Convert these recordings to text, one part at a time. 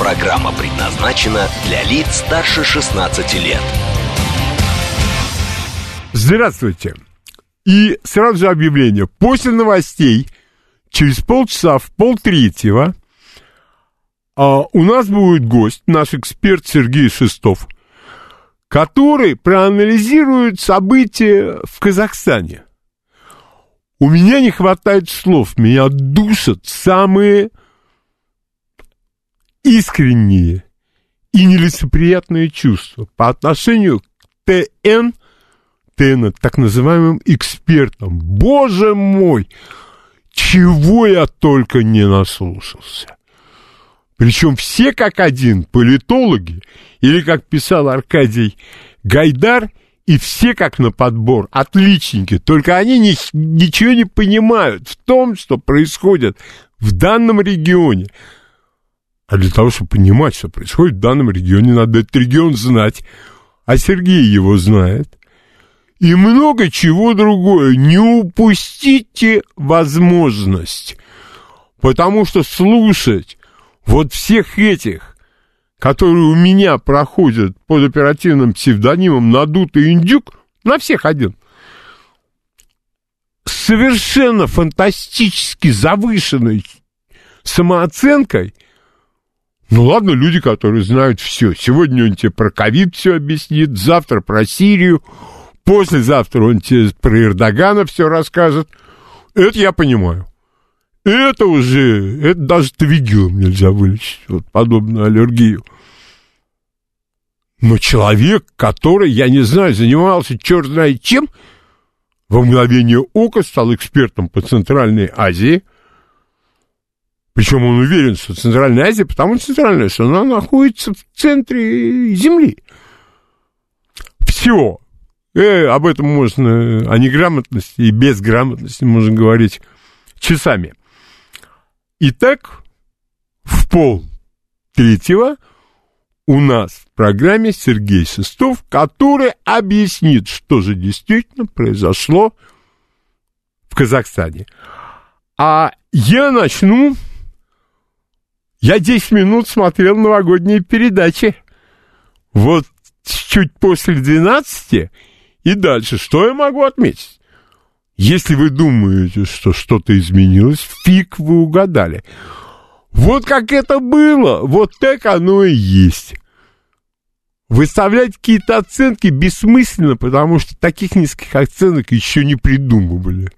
Программа предназначена для лиц старше 16 лет. Здравствуйте. И сразу же объявление. После новостей, через полчаса, в полтретьего, а, у нас будет гость, наш эксперт Сергей Шестов, который проанализирует события в Казахстане. У меня не хватает слов, меня душат самые искренние и нелицеприятные чувства по отношению к ТН, ТН, так называемым экспертам. Боже мой, чего я только не наслушался. Причем все как один, политологи, или, как писал Аркадий Гайдар, и все как на подбор, отличники, только они ни, ничего не понимают в том, что происходит в данном регионе. А для того, чтобы понимать, что происходит в данном регионе, надо этот регион знать. А Сергей его знает. И много чего другое. Не упустите возможность. Потому что слушать вот всех этих, которые у меня проходят под оперативным псевдонимом «Надутый индюк», на всех один, совершенно фантастически завышенной самооценкой – ну ладно, люди, которые знают все. Сегодня он тебе про ковид все объяснит, завтра про Сирию, послезавтра он тебе про Эрдогана все расскажет. Это я понимаю. Это уже, это даже твигилом нельзя вылечить, вот подобную аллергию. Но человек, который, я не знаю, занимался черт знает чем, во мгновение ока стал экспертом по Центральной Азии – причем он уверен, что Центральная Азия, потому что Центральная, что она находится в центре Земли. Все. Э, об этом можно, о неграмотности и безграмотности можно говорить часами. Итак, в пол третьего у нас в программе Сергей Шестов, который объяснит, что же действительно произошло в Казахстане. А я начну я 10 минут смотрел новогодние передачи. Вот чуть после 12 и дальше. Что я могу отметить? Если вы думаете, что что-то изменилось, фиг вы угадали. Вот как это было, вот так оно и есть. Выставлять какие-то оценки бессмысленно, потому что таких низких оценок еще не придумывали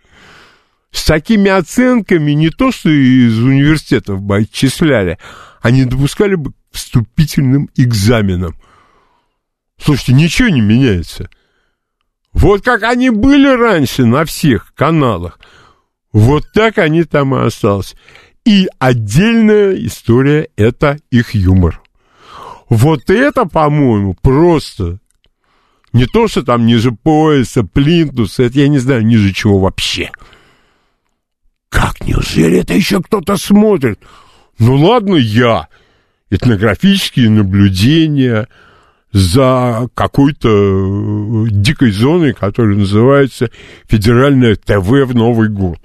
с такими оценками не то, что из университетов бы отчисляли, они допускали бы к вступительным экзаменам. Слушайте, ничего не меняется. Вот как они были раньше на всех каналах, вот так они там и остались. И отдельная история – это их юмор. Вот это, по-моему, просто не то, что там ниже пояса, плинтуса, это я не знаю, ниже чего вообще – как, неужели это еще кто-то смотрит? Ну ладно, я. Этнографические наблюдения за какой-то э, дикой зоной, которая называется Федеральное ТВ в Новый год.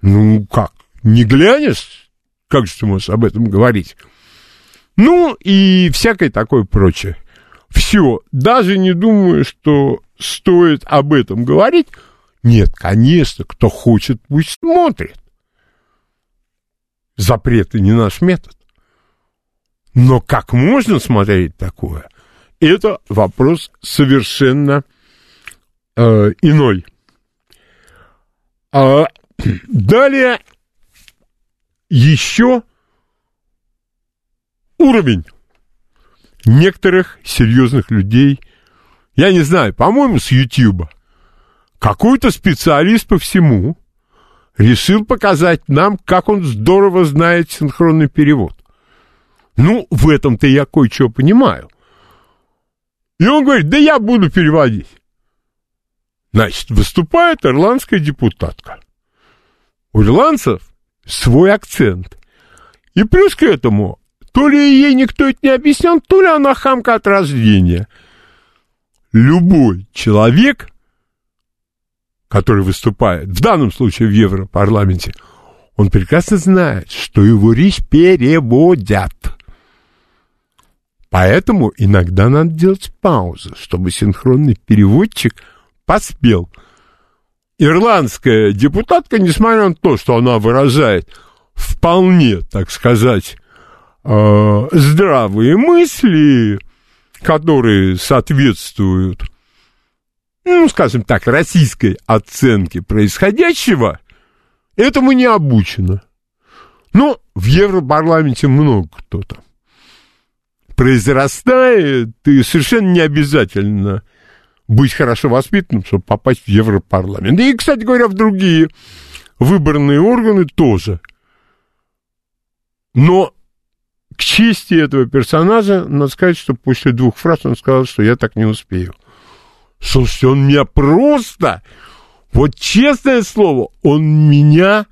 Ну как, не глянешь? Как же ты можешь об этом говорить? Ну и всякое такое прочее. Все, даже не думаю, что стоит об этом говорить, нет, конечно, кто хочет, пусть смотрит. Запреты не наш метод. Но как можно смотреть такое? Это вопрос совершенно э, иной. А, далее еще уровень некоторых серьезных людей, я не знаю, по-моему, с Ютьюба, какой-то специалист по всему решил показать нам, как он здорово знает синхронный перевод. Ну, в этом-то я кое-что понимаю. И он говорит, да я буду переводить. Значит, выступает ирландская депутатка. У ирландцев свой акцент. И плюс к этому, то ли ей никто это не объяснял, то ли она хамка от рождения. Любой человек, который выступает, в данном случае в Европарламенте, он прекрасно знает, что его речь переводят. Поэтому иногда надо делать паузу, чтобы синхронный переводчик поспел. Ирландская депутатка, несмотря на то, что она выражает вполне, так сказать, э, здравые мысли, которые соответствуют, ну, скажем так, российской оценке происходящего, этому не обучено. Но в Европарламенте много кто то произрастает, и совершенно не обязательно быть хорошо воспитанным, чтобы попасть в Европарламент. И, кстати говоря, в другие выборные органы тоже. Но к чести этого персонажа, надо сказать, что после двух фраз он сказал, что я так не успею. Слушайте, он меня просто, вот честное слово, он меня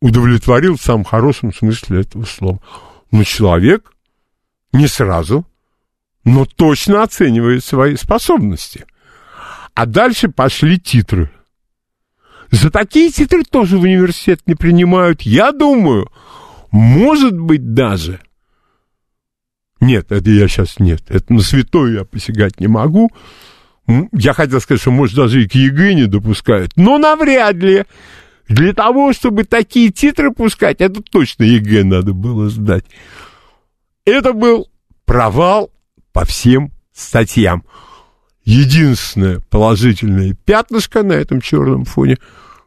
удовлетворил в самом хорошем смысле этого слова. Но человек не сразу, но точно оценивает свои способности. А дальше пошли титры. За такие титры тоже в университет не принимают. Я думаю, может быть даже... Нет, это я сейчас нет. Это на святое я посягать не могу. Я хотел сказать, что, может, даже и к ЕГЭ не допускают. Но навряд ли. Для того, чтобы такие титры пускать, это точно ЕГЭ надо было сдать. Это был провал по всем статьям. Единственное положительное пятнышко на этом черном фоне,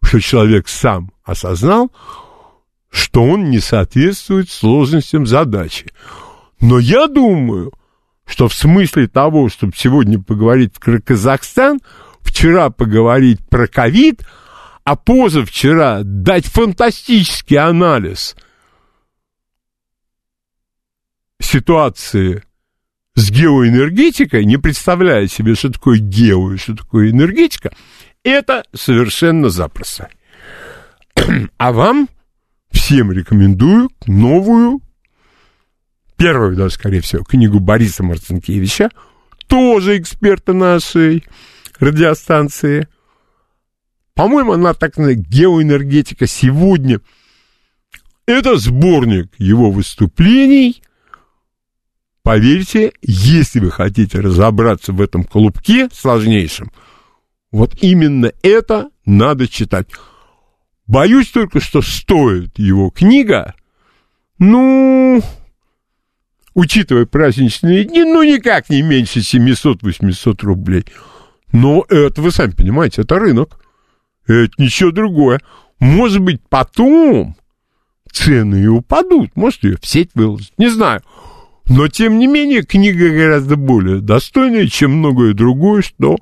что человек сам осознал, что он не соответствует сложностям задачи. Но я думаю, что в смысле того, чтобы сегодня поговорить про Казахстан, вчера поговорить про ковид – а позавчера дать фантастический анализ ситуации с геоэнергетикой, не представляя себе, что такое гео и что такое энергетика, это совершенно запросто. А вам всем рекомендую новую, первую, даже, скорее всего, книгу Бориса Марцинкевича, тоже эксперта нашей радиостанции – по-моему, она так называемая геоэнергетика сегодня. Это сборник его выступлений. Поверьте, если вы хотите разобраться в этом клубке сложнейшем, вот именно это надо читать. Боюсь только, что стоит его книга, ну, учитывая праздничные дни, ну, никак не меньше 700-800 рублей. Но это, вы сами понимаете, это рынок. Это ничего другое. Может быть, потом цены и упадут. Может, ее в сеть выложить. Не знаю. Но, тем не менее, книга гораздо более достойная, чем многое другое, что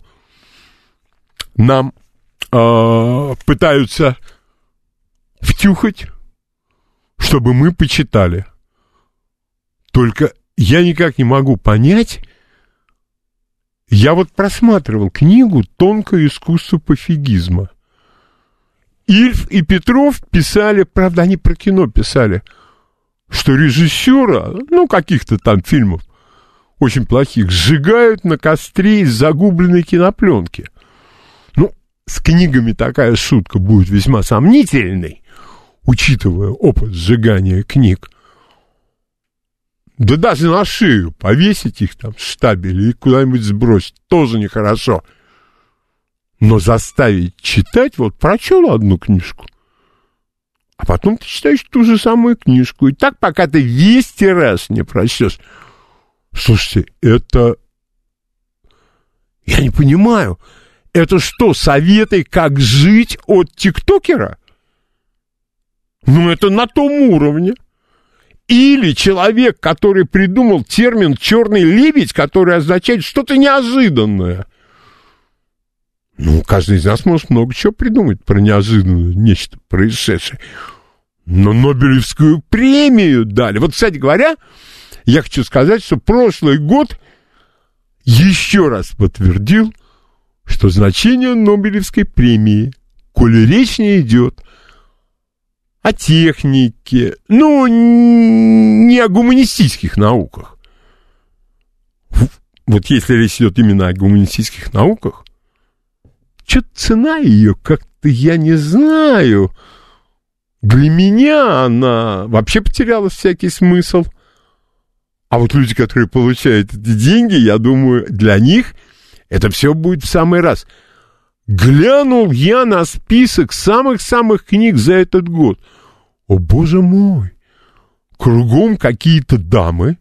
нам э, пытаются втюхать, чтобы мы почитали. Только я никак не могу понять, я вот просматривал книгу «Тонкое искусство пофигизма». Ильф и Петров писали, правда, они про кино писали, что режиссера, ну, каких-то там фильмов, очень плохих, сжигают на костре из загубленной кинопленки. Ну, с книгами такая шутка будет весьма сомнительной, учитывая опыт сжигания книг. Да даже на шею повесить их там в штабе или куда-нибудь сбросить тоже нехорошо. Но заставить читать, вот прочел одну книжку, а потом ты читаешь ту же самую книжку. И так, пока ты весь тираж не прочтешь. Слушайте, это... Я не понимаю. Это что, советы, как жить от тиктокера? Ну, это на том уровне. Или человек, который придумал термин «черный лебедь», который означает что-то неожиданное – ну, каждый из нас может много чего придумать про неожиданное нечто происшедшее. Но Нобелевскую премию дали. Вот, кстати говоря, я хочу сказать, что прошлый год еще раз подтвердил, что значение Нобелевской премии, коли речь не идет о технике, ну, не о гуманистических науках. Вот если речь идет именно о гуманистических науках, что-то цена ее как-то, я не знаю, для меня она вообще потеряла всякий смысл. А вот люди, которые получают эти деньги, я думаю, для них это все будет в самый раз. Глянул я на список самых-самых книг за этот год. О, боже мой! Кругом какие-то дамы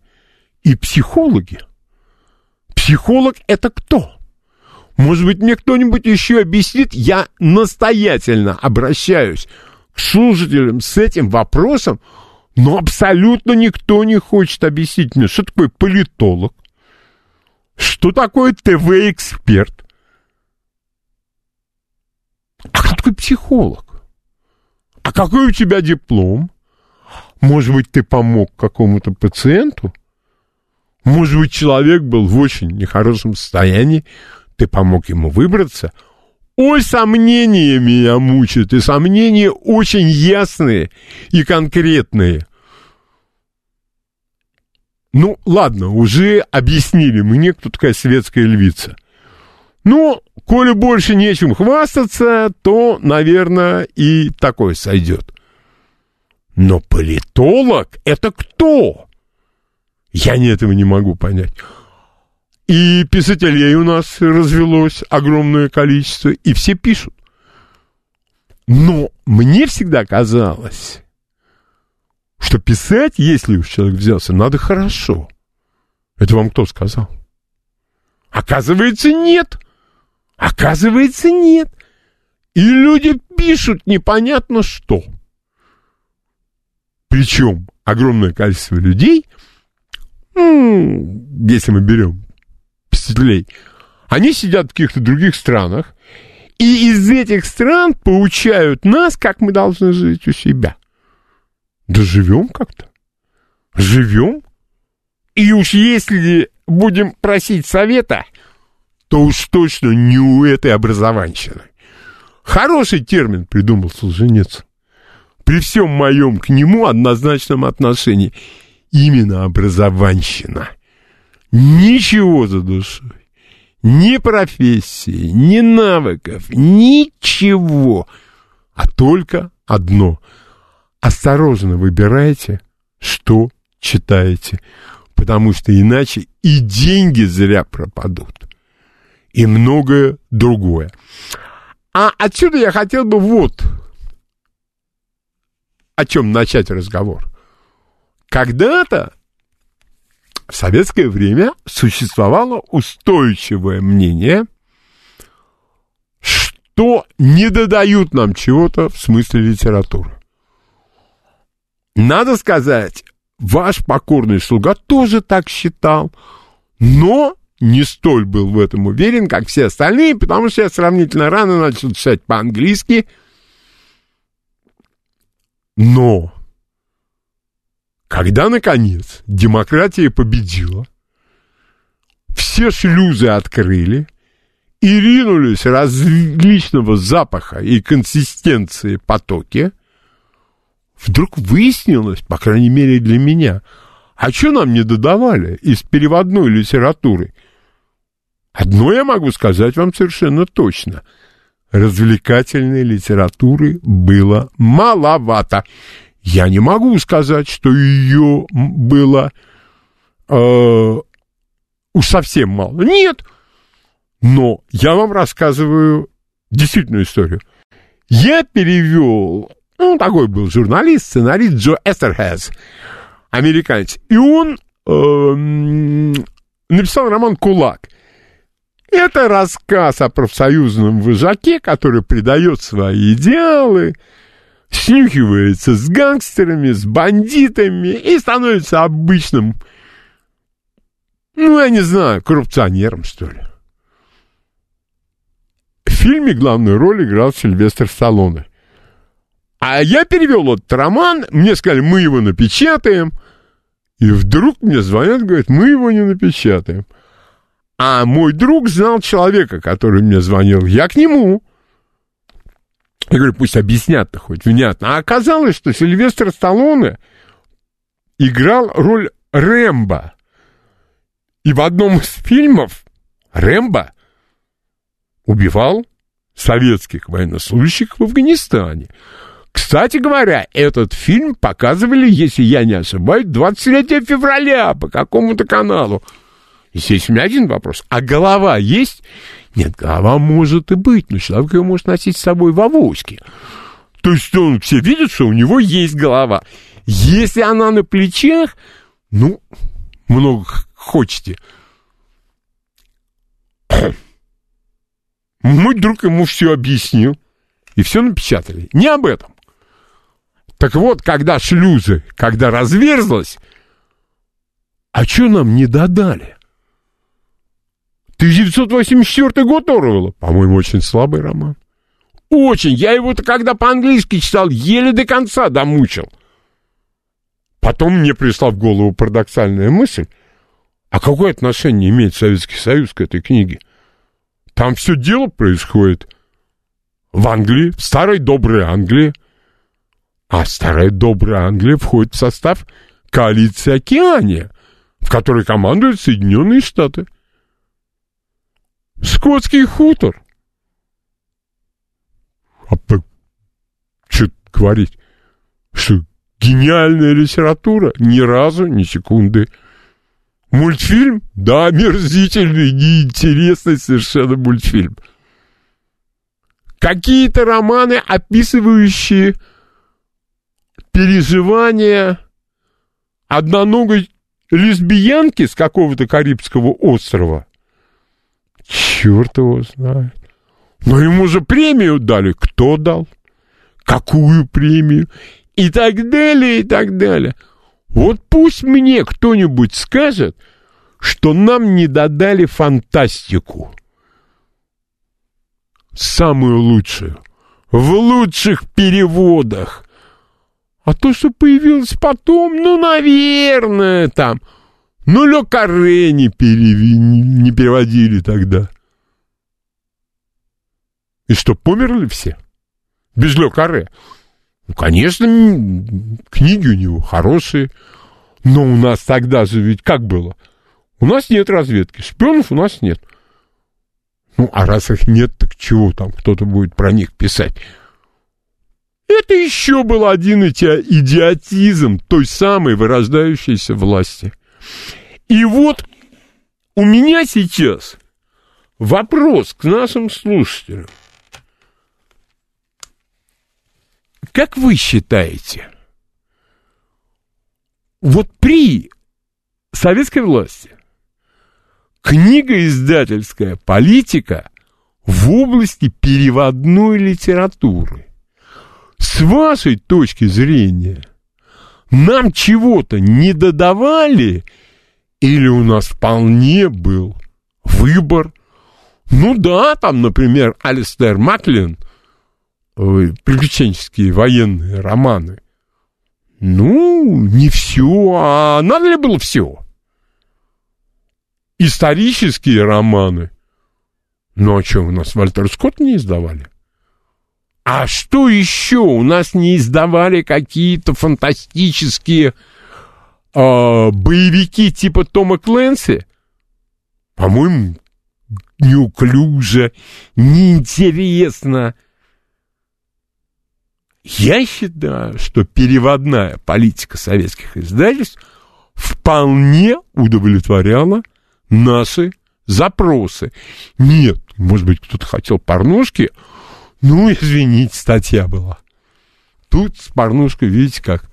и психологи. Психолог это кто? Может быть, мне кто-нибудь еще объяснит? Я настоятельно обращаюсь к слушателям с этим вопросом, но абсолютно никто не хочет объяснить мне, что такое политолог, что такое ТВ-эксперт, а кто такой психолог? А какой у тебя диплом? Может быть, ты помог какому-то пациенту? Может быть, человек был в очень нехорошем состоянии, ты помог ему выбраться? Ой, сомнения меня мучают, и сомнения очень ясные и конкретные. Ну, ладно, уже объяснили мне, кто такая светская львица. Ну, коли больше нечем хвастаться, то, наверное, и такой сойдет. Но политолог — это кто? Я не этого не могу понять. И писателей у нас развелось огромное количество, и все пишут. Но мне всегда казалось, что писать, если уж человек взялся, надо хорошо. Это вам кто сказал? Оказывается, нет. Оказывается, нет. И люди пишут непонятно что. Причем огромное количество людей, если мы берем писателей, они сидят в каких-то других странах, и из этих стран поучают нас, как мы должны жить у себя. Да живем как-то. Живем. И уж если будем просить совета, то уж точно не у этой образованщины. Хороший термин придумал Солженицын. При всем моем к нему однозначном отношении. Именно образованщина. Ничего за душой. Ни профессии, ни навыков, ничего. А только одно. Осторожно выбирайте, что читаете. Потому что иначе и деньги зря пропадут и многое другое. А отсюда я хотел бы вот о чем начать разговор. Когда-то в советское время существовало устойчивое мнение, что не додают нам чего-то в смысле литературы. Надо сказать, ваш покорный слуга тоже так считал, но не столь был в этом уверен, как все остальные, потому что я сравнительно рано начал читать по-английски. Но, когда, наконец, демократия победила, все шлюзы открыли и ринулись различного запаха и консистенции потоки, вдруг выяснилось, по крайней мере для меня, а что нам не додавали из переводной литературы – Одно я могу сказать вам совершенно точно. Развлекательной литературы было маловато. Я не могу сказать, что ее было э, уж совсем мало. Нет. Но я вам рассказываю действительную историю. Я перевел, ну, такой был журналист, сценарист Джо Эстерхэз, американец. И он э, написал роман «Кулак». Это рассказ о профсоюзном вожаке, который предает свои идеалы, снюхивается с гангстерами, с бандитами и становится обычным, ну, я не знаю, коррупционером, что ли. В фильме главную роль играл Сильвестр Сталлоне. А я перевел этот роман, мне сказали, мы его напечатаем, И вдруг мне звонят, говорят, мы его не напечатаем. А мой друг знал человека, который мне звонил. Я к нему. Я говорю, пусть объяснят-то хоть внятно. А оказалось, что Сильвестр Сталлоне играл роль Рэмбо. И в одном из фильмов Рэмбо убивал советских военнослужащих в Афганистане. Кстати говоря, этот фильм показывали, если я не ошибаюсь, 23 февраля по какому-то каналу. Здесь у меня один вопрос. А голова есть? Нет, голова может и быть, но человек ее может носить с собой в авоське. То есть он все видят, что у него есть голова. Если она на плечах, ну, много хочете. Мой друг ему все объяснил. И все напечатали. Не об этом. Так вот, когда шлюзы, когда разверзлась, а что нам не додали? 1984 год Орвелла. По-моему, очень слабый роман. Очень. Я его-то когда по-английски читал, еле до конца домучил. Потом мне пришла в голову парадоксальная мысль. А какое отношение имеет Советский Союз к этой книге? Там все дело происходит в Англии, в старой доброй Англии. А старая добрая Англия входит в состав коалиции Океания, в которой командуют Соединенные Штаты. Скотский хутор. А что говорить? Что гениальная литература? Ни разу, ни секунды. Мультфильм? Да, мерзительный, неинтересный совершенно мультфильм. Какие-то романы, описывающие переживания одноногой лесбиянки с какого-то Карибского острова. Черт его знает. Но ему же премию дали. Кто дал? Какую премию? И так далее, и так далее. Вот пусть мне кто-нибудь скажет, что нам не додали фантастику. Самую лучшую. В лучших переводах. А то, что появилось потом, ну, наверное, там. Ну, Ле Карре не, переви... не переводили тогда. И что, померли все? Без Ле Карре? Ну, конечно, книги у него хорошие. Но у нас тогда же ведь как было? У нас нет разведки, шпионов у нас нет. Ну, а раз их нет, так чего там кто-то будет про них писать? Это еще был один идиотизм той самой вырождающейся власти. И вот у меня сейчас вопрос к нашим слушателям. Как вы считаете, вот при советской власти книгоиздательская политика в области переводной литературы – с вашей точки зрения, нам чего-то не додавали, или у нас вполне был выбор. Ну да, там, например, Алистер Маклин, приключенческие военные романы. Ну, не все, а надо ли было все? Исторические романы. Ну, а что, у нас Вальтер Скотт не издавали? А что еще? У нас не издавали какие-то фантастические э, боевики типа Тома Кленси? По-моему, неуклюже, неинтересно. Я считаю, что переводная политика советских издательств вполне удовлетворяла наши запросы. Нет, может быть, кто-то хотел порнушки, ну, извините, статья была. Тут с порнушкой, видите, как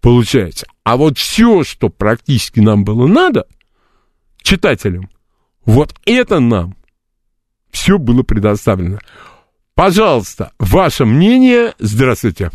получается. А вот все, что практически нам было надо, читателям, вот это нам все было предоставлено. Пожалуйста, ваше мнение. Здравствуйте.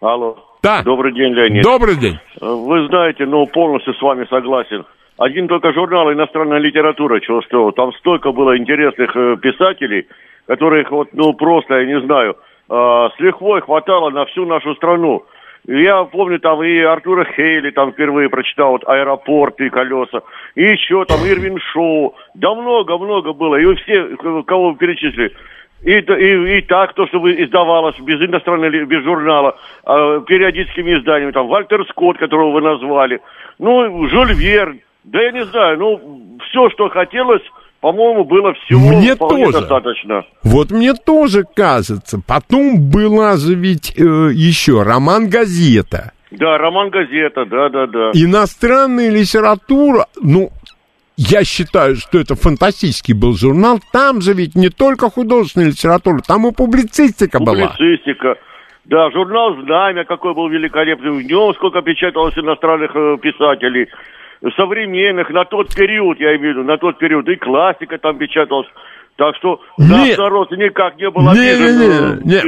Алло. Да. Добрый день, Леонид. Добрый день. Вы знаете, ну, полностью с вами согласен. Один только журнал «Иностранная литература» чего стоил. Там столько было интересных э, писателей, которых вот, ну, просто, я не знаю, э, с лихвой хватало на всю нашу страну. Я помню, там и Артура Хейли там впервые прочитал, вот «Аэропорт» и «Колеса», и еще там Ирвин Шоу. Да много-много было, и все, кого вы перечислили. И, и, и так, то, что издавалось без иностранного, без журнала, э, периодическими изданиями, там, Вальтер Скотт, которого вы назвали, ну, Жюль Верн, да я не знаю, ну, все, что хотелось, по-моему, было всего мне тоже. достаточно. Вот мне тоже кажется. Потом была же ведь э, еще роман «Газета». Да, роман «Газета», да-да-да. Иностранная литература, ну, я считаю, что это фантастический был журнал. Там же ведь не только художественная литература, там и публицистика, была. Публицистика. Да, журнал «Знамя» какой был великолепный. В нем сколько печаталось иностранных э, писателей современных, на тот период, я имею в виду, на тот период, и классика там печаталась. Так что наш народ никак не был Не, обижен. не, не, э,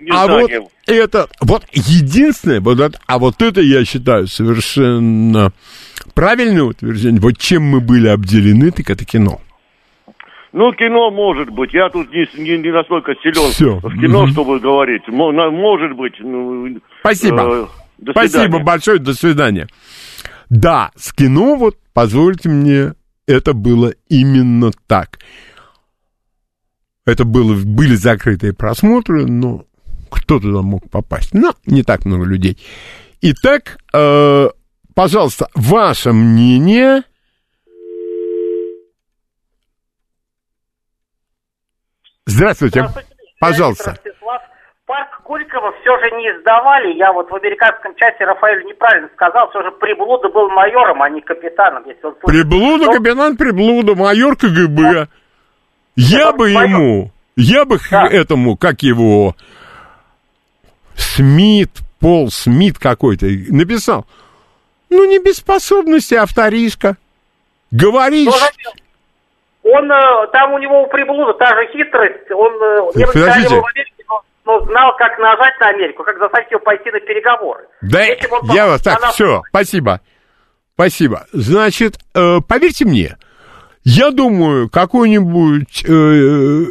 не. э, А вот это, вот единственное, вот это, а вот это я считаю совершенно правильное утверждение. Вот чем мы были обделены, так это кино. Ну, кино может быть. Я тут не, не, не настолько силен Всё. в кино, Мгм. чтобы говорить. Может быть. ну, Спасибо. э, Спасибо большое, до свидания. Да, с кино, вот, позвольте мне, это было именно так. Это было, были закрытые просмотры, но кто туда мог попасть? Ну, не так много людей. Итак, э, пожалуйста, ваше мнение... Здравствуйте. Здравствуйте. Пожалуйста. Виктор Ростислав. Парк Горького все же не издавали. Я вот в американском части Рафаэль неправильно сказал. Все же Приблуда был майором, а не капитаном. Если он. Приблуда, Ну, капитан Приблуда, майор КГБ. Я Это бы майор. ему, я бы Да. этому, как его, Смит, Пол Смит какой-то, написал, ну, не без способности, авторишка. Говоришь, ну? Он, э, там у него у Приблуда та же хитрость. Он э, подождите. Но, но знал, как нажать на Америку, как заставить его пойти на переговоры. да, я пошел вас так, на нас- все, спасибо, спасибо. Значит, э, поверьте мне, я думаю, какой-нибудь э,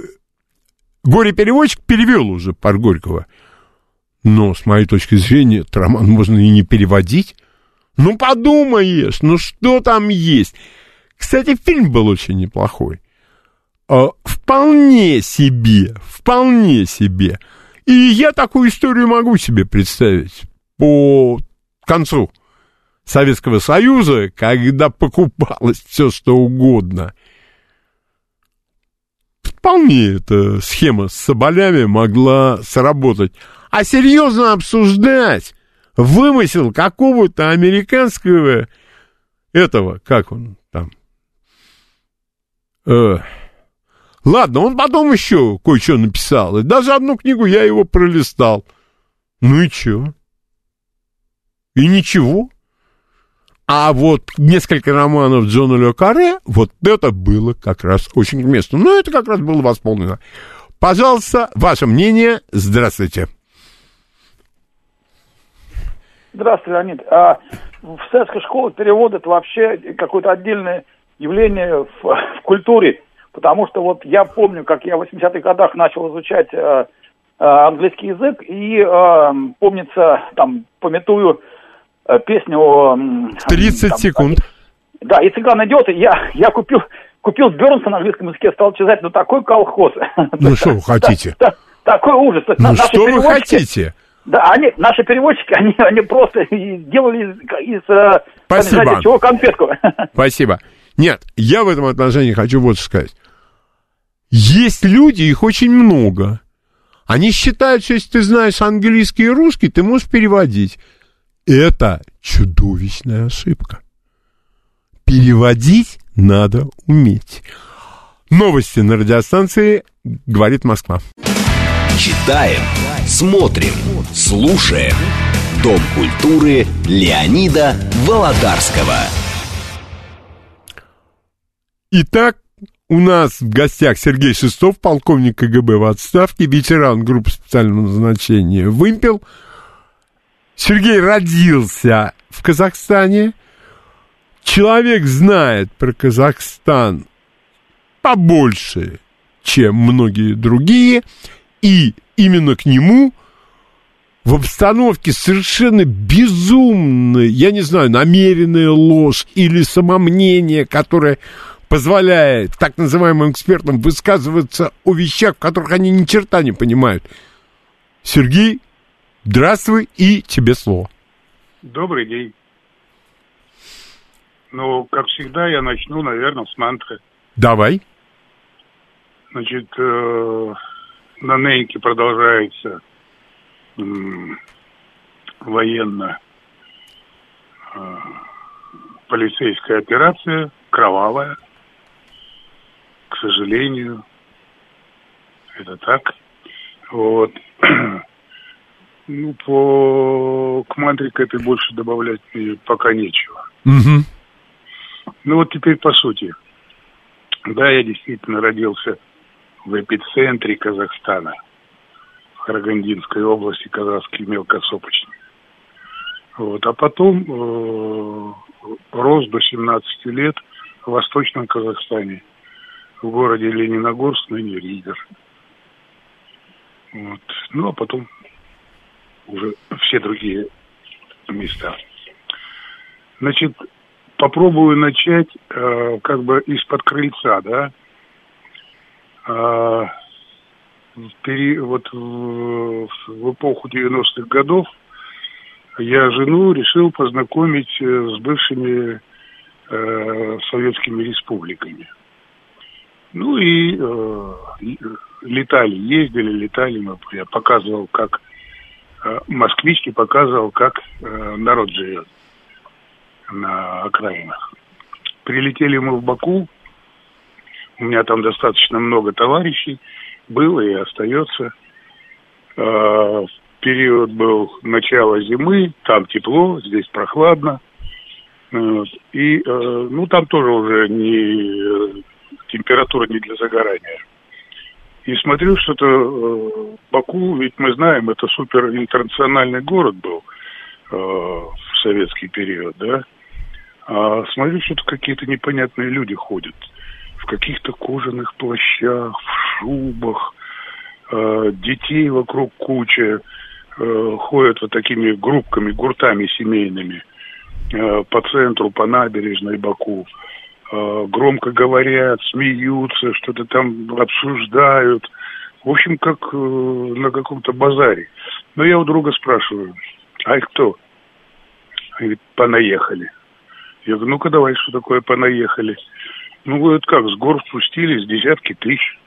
горе-переводчик перевел уже пар Горького. Но, с моей точки зрения, этот роман можно и не переводить. Ну, подумаешь, ну что там есть? Кстати, фильм был очень неплохой. Э, вполне себе, вполне себе. И я такую историю могу себе представить по концу Советского Союза, когда покупалось все, что угодно. Вполне эта схема с соболями могла сработать. А серьезно обсуждать вымысел какого-то американского этого, как он там, Э, ладно, он потом еще кое-что написал. И даже одну книгу я его пролистал. Ну и чё? И ничего. А вот несколько романов Джона Ле Карре, вот это было как раз очень к месту. Ну, это как раз было восполнено. Пожалуйста, ваше мнение. Здравствуйте. Здравствуй, Леонид. А в советской школе перевод это вообще какое-то отдельное явление в, в культуре. Потому что вот я помню, как я в 80-х годах начал изучать э, э, английский язык, и э, помнится, там, пометую э, песню... м, 30 там, секунд. Да, и цыган идет, и я, я купил, купил Бернса на английском языке, стал читать, ну такой колхоз. Ну, что вы хотите? Такой ужас. Ну, что вы хотите? да, они, наши переводчики, они, они просто делали из, из э, Спасибо. знаете, чего конфетку. Спасибо. Нет, я в этом отношении хочу вот что сказать. Есть люди, их очень много. Они считают, что если ты знаешь английский и русский, ты можешь переводить. Это чудовищная ошибка. Переводить надо уметь. Новости на радиостанции «Говорит Москва». Читаем, смотрим, слушаем. Дом культуры Леонида Володарского. Итак, у нас в гостях Сергей Шестов, полковник КГБ в отставке, ветеран группы специального назначения «Вымпел». Сергей родился в Казахстане. Человек знает про Казахстан побольше, чем многие другие. И именно к нему в обстановке совершенно безумной, я не знаю, намеренная ложь или самомнение, которое позволяет так называемым экспертам высказываться о вещах, в которых они ни черта не понимают. Сергей, здравствуй и тебе слово. Добрый день. Ну, как всегда, я начну, наверное, с мантры. Давай. Значит, э, на Нейке продолжается э, военно э, полицейская операция, кровавая, к сожалению. Это так. Вот. Ну, по к мантре к этой больше добавлять пока нечего. Угу. Ну вот теперь по сути. Да, я действительно родился в эпицентре Казахстана, в Карагандинской области, казахский мелкосопочник. Вот. А потом э, рос до 17 лет в Восточном Казахстане, в городе Лениногорск, ныне Ридер. Вот. Ну, а потом уже все другие места. Значит, попробую начать э, как бы из-под крыльца, да. Э. Вот в, в эпоху 90-х годов я жену решил познакомить э, с бывшими э, советскими республиками. Ну и э, летали, ездили, летали, мы, я показывал, как э, москвички показывал, как э, народ живет на окраинах. Прилетели мы в Баку, у меня там достаточно много товарищей, было и остается. Э, период был начало зимы, там тепло, здесь прохладно. Вот. И, э, ну, там тоже уже не температура не для загорания. И смотрю, что-то э, Баку, ведь мы знаем, это супер интернациональный город был э, в советский период, да. А смотрю, что-то какие-то непонятные люди ходят в каких-то кожаных плащах, в шубах, э, детей вокруг куча, ходят вот такими группками, гуртами семейными по центру, по набережной Баку. Э, громко говорят, смеются, что-то там обсуждают. В общем, как э, на каком-то базаре. Но я у друга спрашиваю, а кто? Говорит, понаехали. Я говорю, ну-ка давай, что такое понаехали? Ну, говорят, как, с гор спустились десятки тысяч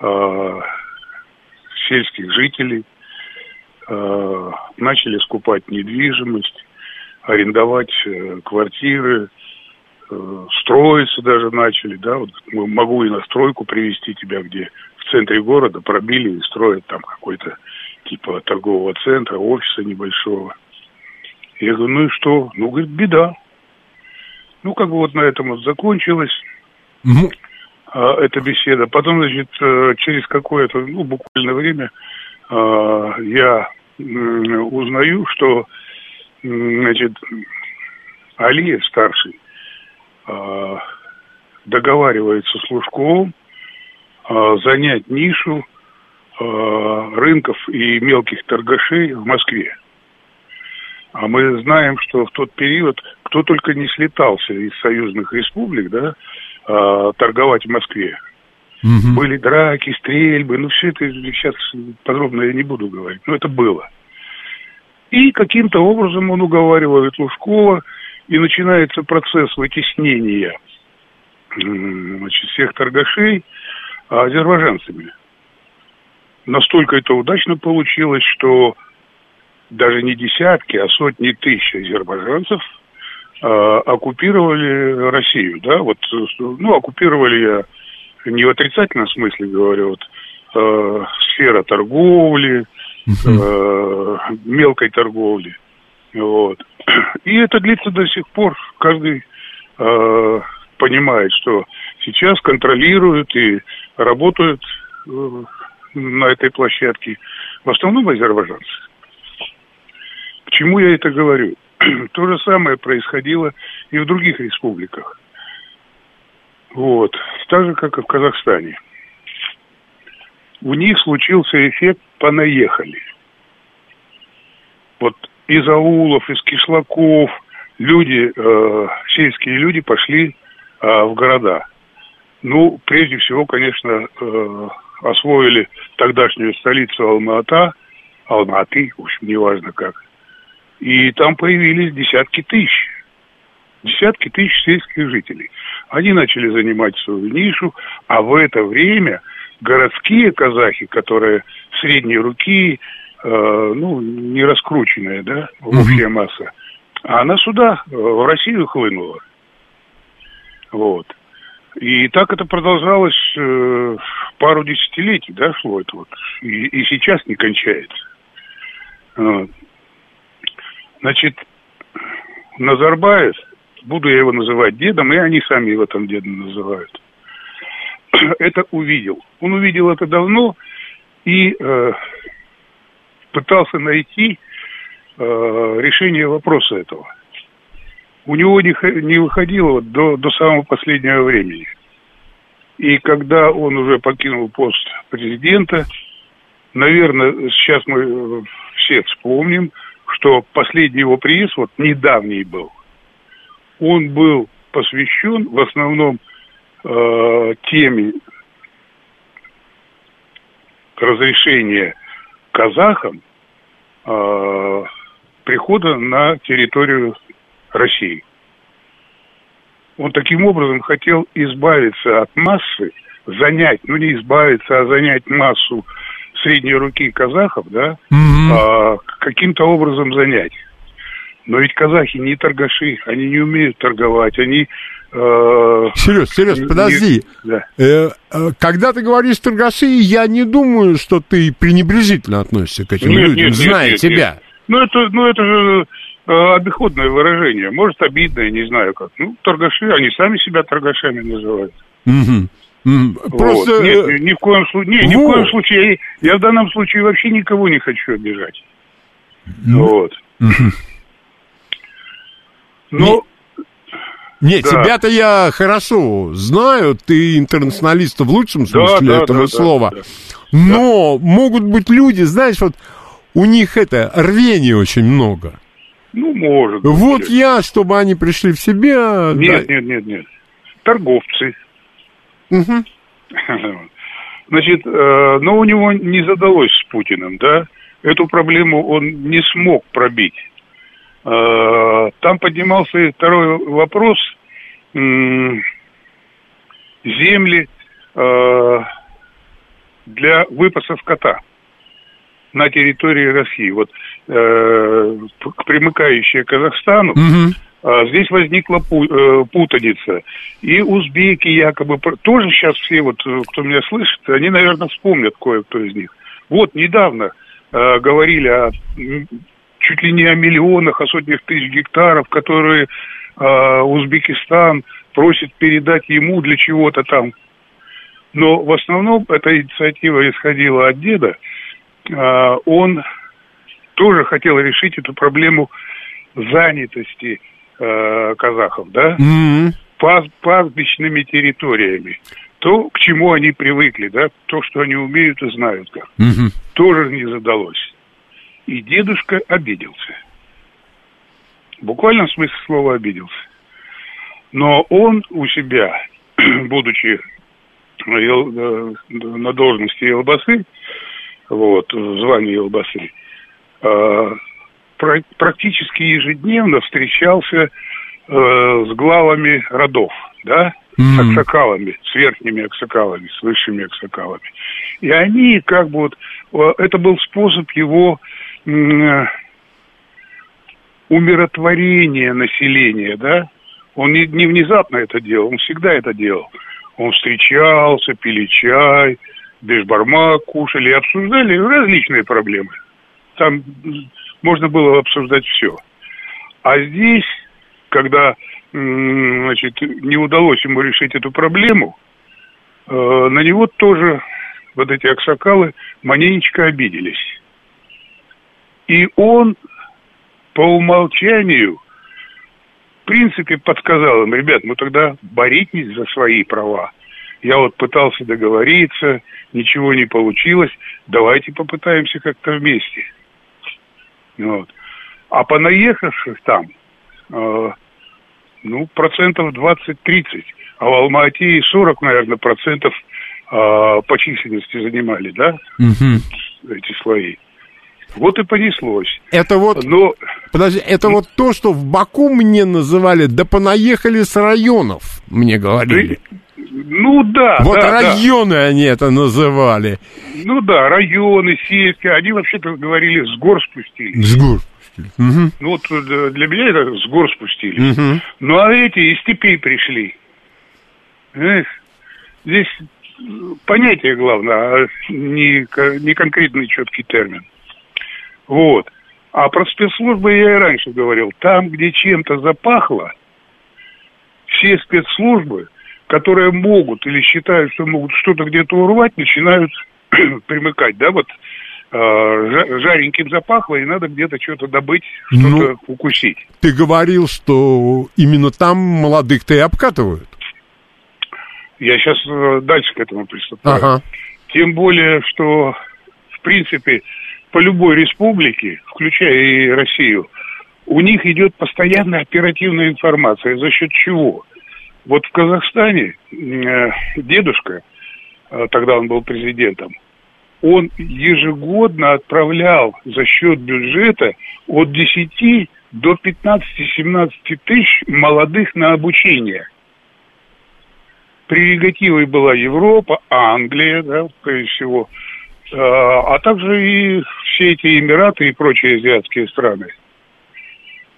э, сельских жителей, э, начали скупать недвижимость, арендовать э, квартиры, строиться даже начали, да, вот могу и на стройку привести тебя, где в центре города пробили и строят там какой-то типа торгового центра, офиса небольшого. Я говорю, ну и что? Ну, говорит, беда. Ну, как бы вот на этом вот закончилось Ну, а, эта беседа. Потом, значит, э, через какое-то, ну, буквально время а, я м, узнаю, что, значит, Алиев старший договаривается с Лужковым а, занять нишу а, рынков и мелких торгашей в Москве. А мы знаем, что в тот период кто только не слетался из союзных республик, да, а, торговать в Москве. мгм. Были драки, стрельбы, ну все это сейчас подробно я не буду говорить, но это было. И каким-то образом он уговаривает Лужкова, и начинается процесс вытеснения значит, всех торгашей азербайджанцами. Настолько это удачно получилось, что даже не десятки, а сотни тысяч азербайджанцев а, оккупировали Россию, да, вот, э, ну, оккупировали я не в отрицательном смысле говорю, вот, э, сфера торговли, э, мелкой торговли, вот. И это длится до сих пор. Каждый э, понимает, что сейчас контролируют и работают э, на этой площадке в основном азербайджанцы. К чему я это говорю? То же самое происходило и в других республиках. Вот. Так же, как и в Казахстане. У них случился эффект «понаехали». вот из аулов, из кишлаков люди, э, сельские люди пошли э, в города. Ну, прежде всего, конечно, э, освоили тогдашнюю столицу Алма-Ата, Алматы, в общем, неважно как. И там появились десятки тысяч, десятки тысяч сельских жителей. Они начали занимать свою нишу, а в это время городские казахи, которые средней руки, ну, не раскрученная, да, общая масса, а она сюда, э, в Россию хлынула. Вот. И так это продолжалось э, пару десятилетий, да, шло это вот. И, и сейчас не кончается. Вот. Значит, Назарбаев, буду я его называть дедом, и они сами его там дедом называют, это увидел. Он увидел это давно и э, пытался найти э, решение вопроса этого. У него не, не выходило до, до самого последнего времени. И когда он уже покинул пост президента, наверное, сейчас мы э, все вспомним, что последний его приезд, вот недавний был, он был посвящен в основном э, теме разрешения казахам э, прихода на территорию России. Он таким образом хотел избавиться от массы, занять, ну не избавиться, а занять массу средней руки казахов, да, mm-hmm. а, каким-то образом занять. Но ведь казахи не торгаши, они не умеют торговать, они... Э, Сереж, Сереж, не, подожди. Да. Э, э, когда ты говоришь торгаши, я не думаю, что ты пренебрежительно относишься к этим нет, людям, нет, зная нет, тебя. Нет. Ну, это, ну, это же э, обиходное выражение. Может, обидное, не знаю как. Ну, торгаши, они сами себя торгашами называют. Угу. Просто... Вот. Нет, ни в коем случае, не, ни в коем случае, я в данном случае вообще никого не хочу обижать. Ну. Вот. Ну, не, да. тебя-то я хорошо знаю, ты интернационалист в лучшем смысле да, этого да, слова. Да, да. Но да. могут быть люди, знаешь, вот у них это рвение очень много. Ну, может быть. Вот я, чтобы они пришли в себя. Нет, да. нет, нет, нет. Торговцы. Угу. Значит, э, но у него не задалось с Путиным, да? Эту проблему он не смог пробить. Э, там поднимался и второй вопрос. Земли э, для выпаса скота на территории России. Вот э, примыкающие к Казахстану. Угу. Здесь возникла путаница. И узбеки якобы тоже сейчас все, вот, кто меня слышит, они, наверное, вспомнят кое-кто из них. Вот недавно э, говорили о чуть ли не о миллионах, о сотнях тысяч гектаров, которые э, Узбекистан просит передать ему для чего-то там. Но в основном эта инициатива исходила от деда. Э, он тоже хотел решить эту проблему занятости э, казахов, да, mm-hmm. Пас, пастбищными территориями. То, к чему они привыкли, да, то, что они умеют и знают как, mm-hmm. тоже не задалось. И дедушка обиделся. В буквальном смысле слова обиделся. Но он у себя, будучи э, на должности Елбасы, вот, в звании Елбасы, э, практически ежедневно встречался э, с главами родов, да, mm-hmm. с аксакалами, с верхними аксакалами, с высшими аксакалами. И они как бы вот, это был способ его Э, умиротворение населения, да, он не, не внезапно это делал, он всегда это делал. Он встречался, пили чай, бешбармак кушали, обсуждали различные проблемы. Там можно было обсуждать все. А здесь, когда значит, не удалось ему решить эту проблему, э, на него тоже вот эти аксакалы маненечко обиделись. И он по умолчанию, в принципе, подсказал им, ребят, ну тогда боритесь за свои права. Я вот пытался договориться, ничего не получилось, давайте попытаемся как-то вместе. Вот. А понаехавших там, э, ну, процентов 20-30. А в Алма-Ате и 40, наверное, процентов э, по численности занимали, да, Мгм. эти слои. Вот и понеслось. Это вот, Но подожди, это вот то, что в Баку мне называли, да понаехали с районов, мне говорили. Ну да, Вот да, да. районы они это называли. Ну да, районы, сельские, они вообще-то говорили, с гор спустились. С гор. Мгм. Ну вот э, для меня это с гор спустились. Мгм. Ну а эти из степей пришли. Эх, здесь э, понятие главное, а не, не конкретный четкий термин. Вот. А про спецслужбы я и раньше говорил. Там, где чем-то запахло, все спецслужбы, которые могут или считают, что могут что-то где-то урвать, начинают примыкать, да, вот э, жа- жареньким запахло, и надо где-то что-то добыть, что-то Ну. укусить. Ты говорил, что именно там молодых-то и обкатывают. Я сейчас дальше к этому приступаю. Ага. Тем более, что, в принципе, по любой республике, включая и Россию, у них идет постоянная оперативная информация. За счет чего? Вот в Казахстане э, дедушка, э, тогда он был президентом, он ежегодно отправлял за счет бюджета от 10 до 15-17 тысяч молодых на обучение. Прерогативой была Европа, Англия, да, прежде всего, э, а также и все эти Эмираты и прочие азиатские страны.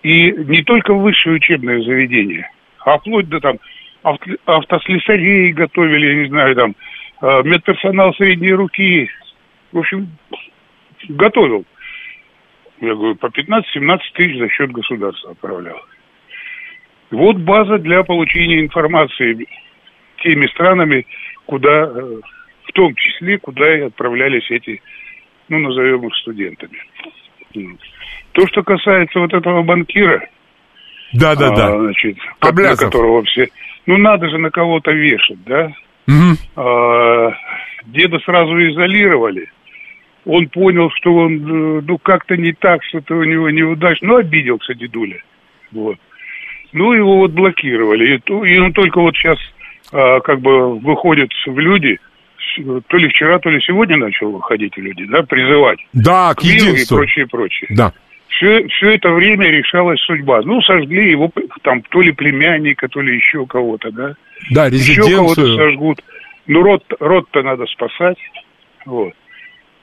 И не только высшие учебные заведения, а вплоть до там авто- автослесарей готовили, я не знаю, там, э, медперсонал средней руки. В общем, готовил. Я говорю, по 15-17 тысяч за счет государства отправлял. Вот база для получения информации теми странами, куда, э, в том числе, куда и отправлялись эти, ну, назовем их студентами. То, что касается вот этого банкира, Да-да-да. а, значит, как- на которого все... Ну, надо же на кого-то вешать, да? Мгм. А, деда сразу изолировали. Он понял, что он, э, ну, как-то не так, что-то у него неудачно. Ну, обиделся дедуля. Вот. Ну, его вот блокировали. И, и он только вот сейчас а, как бы выходит в люди, то ли вчера, то ли сегодня начал выходить люди, да, призывать Да, к к миру и прочее, прочее. Да. Все, все это время решалась судьба. Ну, сожгли его там то ли племянника, то ли еще кого-то, да. Да, Еще кого-то резиденцию. сожгут. Ну, род, род-то надо спасать. Вот.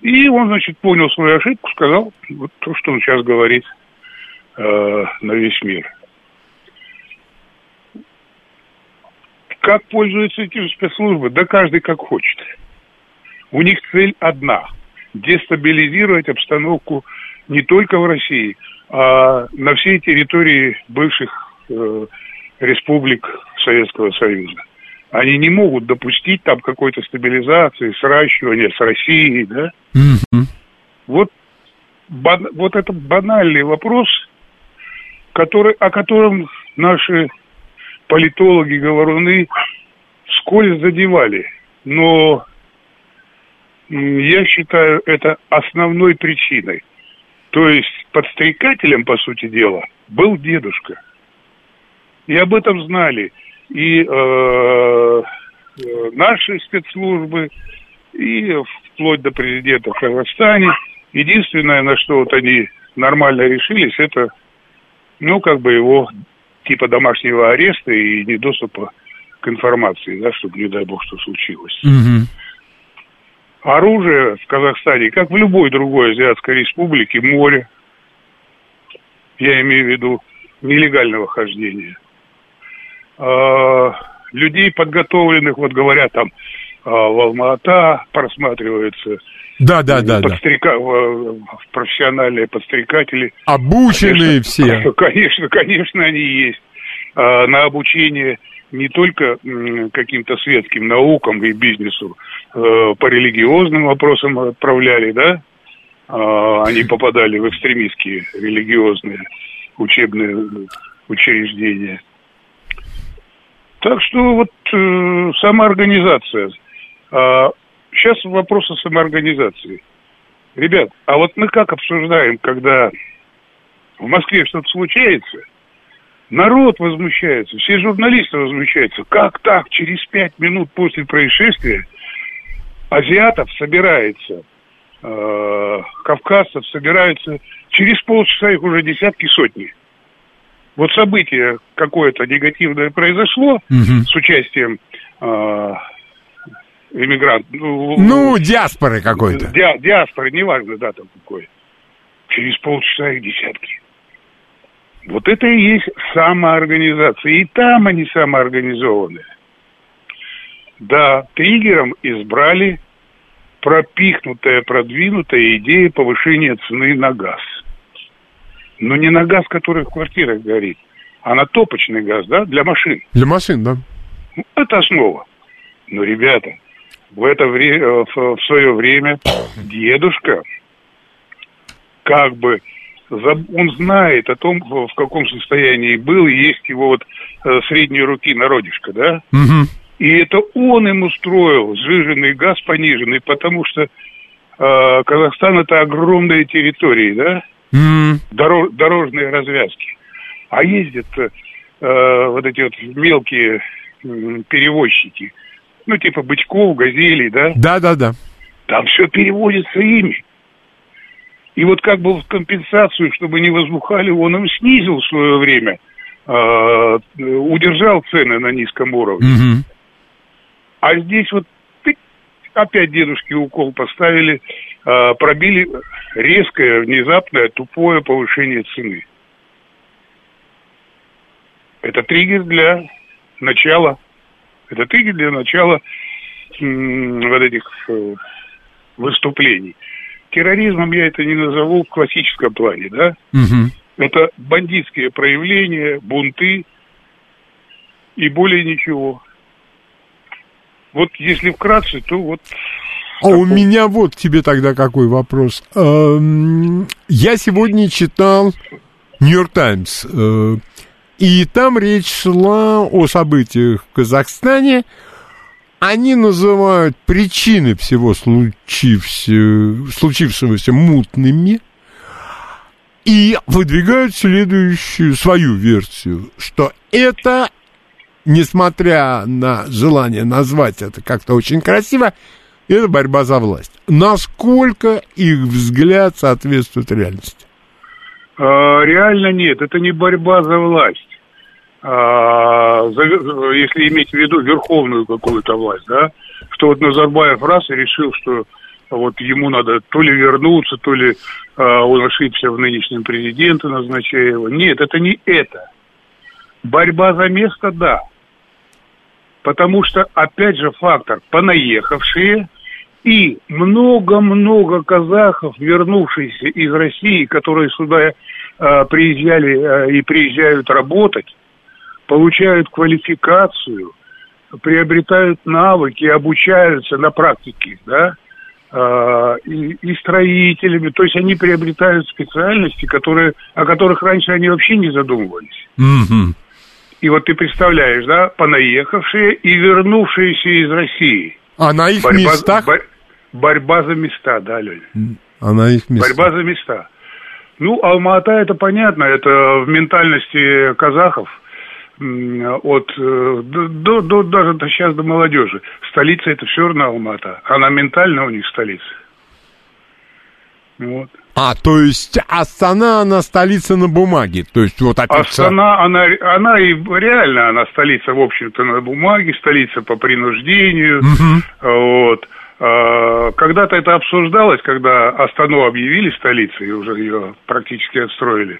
И он, значит, понял свою ошибку, сказал вот то, что он сейчас говорит э, на весь мир. Как пользуются этим спецслужбы? Да каждый как хочет. У них цель одна – дестабилизировать обстановку не только в России, а на всей территории бывших э, республик Советского Союза. Они не могут допустить там какой-то стабилизации, сращивания с Россией, да? Мгм. Вот, бан- вот это банальный вопрос, который, о котором наши политологи, говоруны вскользь задевали. Но я считаю это основной причиной. То есть подстрекателем, по сути дела, был дедушка. И об этом знали и э, э, наши спецслужбы, и вплоть до президента в Казахстане. Единственное, на что вот они нормально решились, это, ну, как бы его типа домашнего ареста и недоступа к информации, да, чтобы, не дай бог, что случилось. Мгм. Оружие в Казахстане, как в любой другой азиатской республике, море. Я имею в виду нелегального хождения. А, людей подготовленных, вот говорят, там а, в Алма-Ата просматриваются Да, да, да, да. подстрека- в профессиональные подстрекатели. Обученные все. Конечно, конечно, они есть. А, на обучение не только каким-то светским наукам и бизнесу, э, по религиозным вопросам отправляли, да? А, они попадали в экстремистские религиозные учебные э, учреждения. Так что вот э, самоорганизация. А, сейчас вопрос о самоорганизации. Ребят, а вот мы как обсуждаем, когда в Москве что-то случается, народ возмущается, все журналисты возмущаются. Как так, через пять минут после происшествия азиатов собирается, э, кавказцев собирается, через полчаса их уже десятки, сотни. Вот событие какое-то негативное произошло Мгм. с участием э, иммигрант. Ну, диаспоры какой-то. Ди- диаспоры, неважно, да, там какой. Через полчаса их десятки. Вот это и есть самоорганизация. И там они самоорганизованы. Да, триггером избрали пропихнутая, продвинутая идея повышения цены на газ. Но не на газ, который в квартирах горит, а на топочный газ, да, для машин. Для машин, да. Ну, Это основа. Но, ребята, в это время, в, свое время дедушка как бы он знает о том, в каком состоянии был, и есть его вот э, средней руки народишко, да? Мгм. И это он им устроил сжиженный газ пониженный, потому что э, Казахстан это огромная территория, да? М. Доро- дорожные развязки. А ездят э, вот эти вот мелкие м, перевозчики, ну, типа бычков, газелей, да? Да-да-да. Там все переводится ими. И вот как бы в компенсацию, чтобы не возбухали, он им снизил в свое время, э, удержал цены на низком уровне. Мгм. А здесь вот тык, опять дедушки укол поставили, э, пробили резкое, внезапное, тупое повышение цены. Это триггер для начала. Это триггер для начала вот этих э, выступлений. Терроризмом я это не назову в классическом плане, да? Мгм. Это бандитские проявления, бунты и более ничего. Вот если вкратце, то вот... А у меня вот тебе тогда какой вопрос. Эм, Я сегодня читал Нью-Йорк Таймс, э, и там речь шла о событиях в Казахстане. Они называют причины всего случився- случившегося мутными и выдвигают следующую свою версию, что это, несмотря на желание назвать это как-то очень красиво, это борьба за власть. Насколько их взгляд соответствует реальности? э, реально нет, это не борьба за власть. А, если иметь в виду верховную какую-то власть, да, что вот Назарбаев раз и решил, что вот ему надо то ли вернуться, то ли а, он ошибся в нынешнем президенте, назначая его. Нет, это не это. Борьба за место, да. Потому что, опять же, фактор понаехавшие и много-много казахов, вернувшиеся из России, которые сюда э, приезжали э, и приезжают работать, получают квалификацию, приобретают навыки, обучаются на практике, да, э, и, и строителями, то есть они приобретают специальности, которые, о которых раньше они вообще не задумывались. Мгм. И вот ты представляешь, да, понаехавшие и вернувшиеся из России. А на их Борьба, местах? бо- борьба за места, да, Лёля. А на их местах? Борьба за места. Ну, Алма-Ата это понятно, это в ментальности казахов от э, до, до- даже до сейчас до молодежи. Столица это все равно Алма-Ата. Она ментально у них столица. Вот. А, то есть Астана, она столица на бумаге. То есть вот опять... Астана, она, она и реально, она столица, в общем-то, на бумаге, столица по принуждению. Вот. А, Когда-то это обсуждалось, когда Астану объявили столицей, уже ее практически отстроили,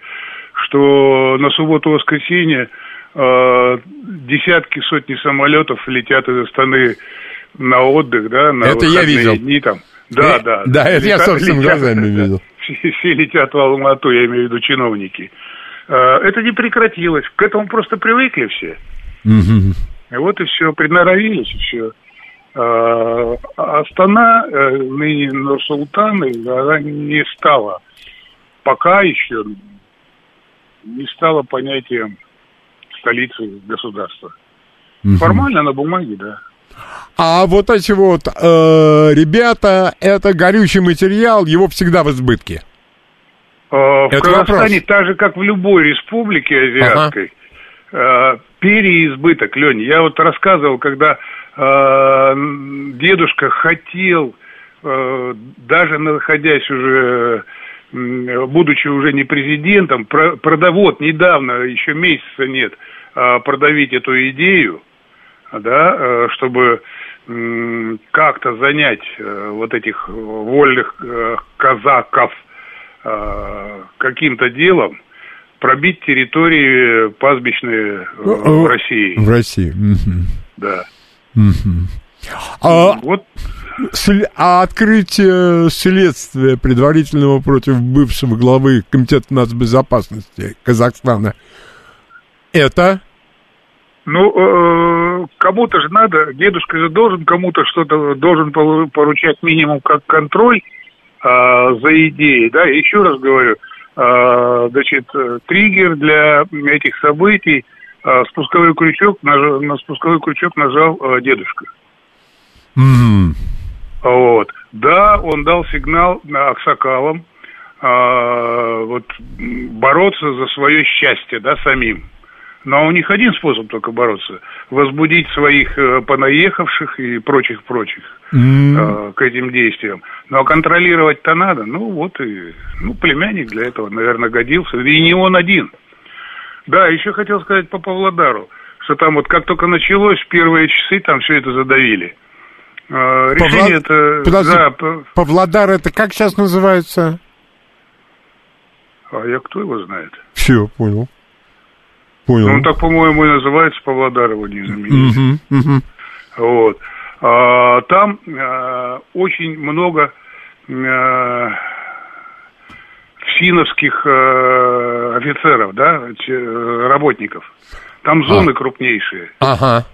что на субботу-воскресенье десятки, сотни самолетов летят из Астаны на отдых, да, на Это я видел. дни там. Да, Э, да. да, это я собственными глазами видел. Все, все летят в Алмату, я имею в виду чиновники. А, Это не прекратилось. К этому просто привыкли все. Мгм. И вот и все, приноровились, и все. А, Астана, э, ныне Нур-Султан, она не стала, пока еще не стала понятием столицы государства. Мгм. Формально на бумаге, да. А вот эти вот э, ребята, это горючий материал, его всегда в избытке. Э, В Это Казахстане, вопрос. так же, как в любой республике азиатской, э, переизбыток, Леня. Я вот рассказывал, когда э, дедушка хотел, э, даже находясь уже, будучи уже не президентом, про- продавод недавно, еще месяца нет, продавить эту идею, да, э, чтобы как-то занять э, вот этих вольных э, казаков э, каким-то делом, пробить территории пастбищные э, в России. В России. Да. А, Вот а открытие следствия предварительного против бывшего главы Комитета нацбезопасности Казахстана, это... Ну, э, кому-то же надо, дедушка же должен кому-то что-то, должен пору- поручать минимум как контроль э, за идеей, да, еще раз говорю, э, значит, э, триггер для этих событий, э, спусковой крючок, наж- на спусковой крючок нажал дедушка. Мгм. Вот. Да, он дал сигнал на Аксакалам вот, бороться за свое счастье, да, самим. Но у них один способ только бороться. Возбудить своих э, понаехавших и прочих-прочих М, э, к этим действиям. А контролировать-то надо. Ну, вот и... Ну, племянник для этого, наверное, годился. И не он один. Да, еще хотел сказать по Павлодару, что там вот как только началось, в первые часы там все это задавили. Э, Решение это... Подожди, да, Павлодар это как сейчас называется? а я кто его знает? Все, понял. Понял. Ну, он так, по-моему, и называется Павлодар его не мгм. Вот. А, там а, очень много а, финновских а, офицеров, да, работников. Там зоны крупнейшие. Ага.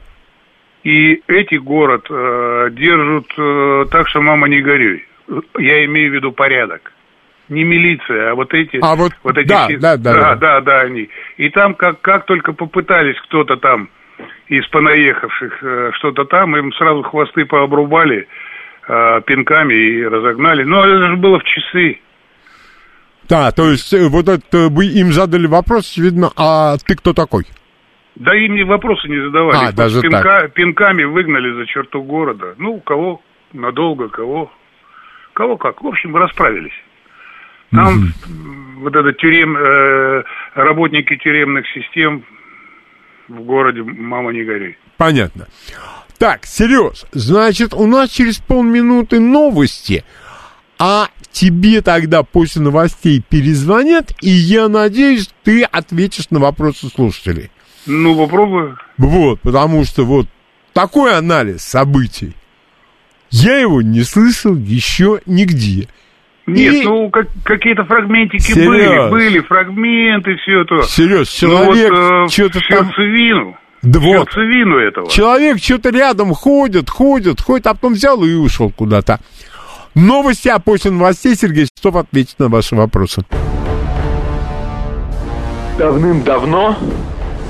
И эти город э, держат э, так, что мама не горюй. Я имею в виду порядок. Не милиция, а вот эти... А вот, эти да, все- да, да, да, да. да, да, они. И там, как, как только попытались кто-то там из понаехавших э, что-то там, им сразу хвосты пообрубали э, пинками и разогнали. Но это же было в часы. Да, то есть э, вот это вы им задали вопрос, видно, а ты кто такой? Да им ни вопросы не задавали. А, даже пинка- Пинками выгнали за черту города. Ну, кого надолго, кого... Кого как. В общем, расправились. Там м, вот это тюрем... э, работники тюремных систем в городе «Мама, не горюй». Понятно. Так, Сереж, значит, у нас через полминуты новости, а тебе тогда после новостей перезвонят, и я надеюсь, ты ответишь на вопросы слушателей. Ну, попробую. Вот, потому что вот такой анализ событий, я его не слышал еще нигде. Нет, И- ну, как- какие-то фрагментики Серьез? были, были фрагменты, все это. Сереж, Ну, человек вот, э, что-то в там... сердцевину. Да вот, сердцевину этого. Человек что-то рядом ходит, ходит, ходит, а потом взял и ушел куда-то. Новости, а после новостей Сергей Шестов ответит на ваши вопросы. Давным-давно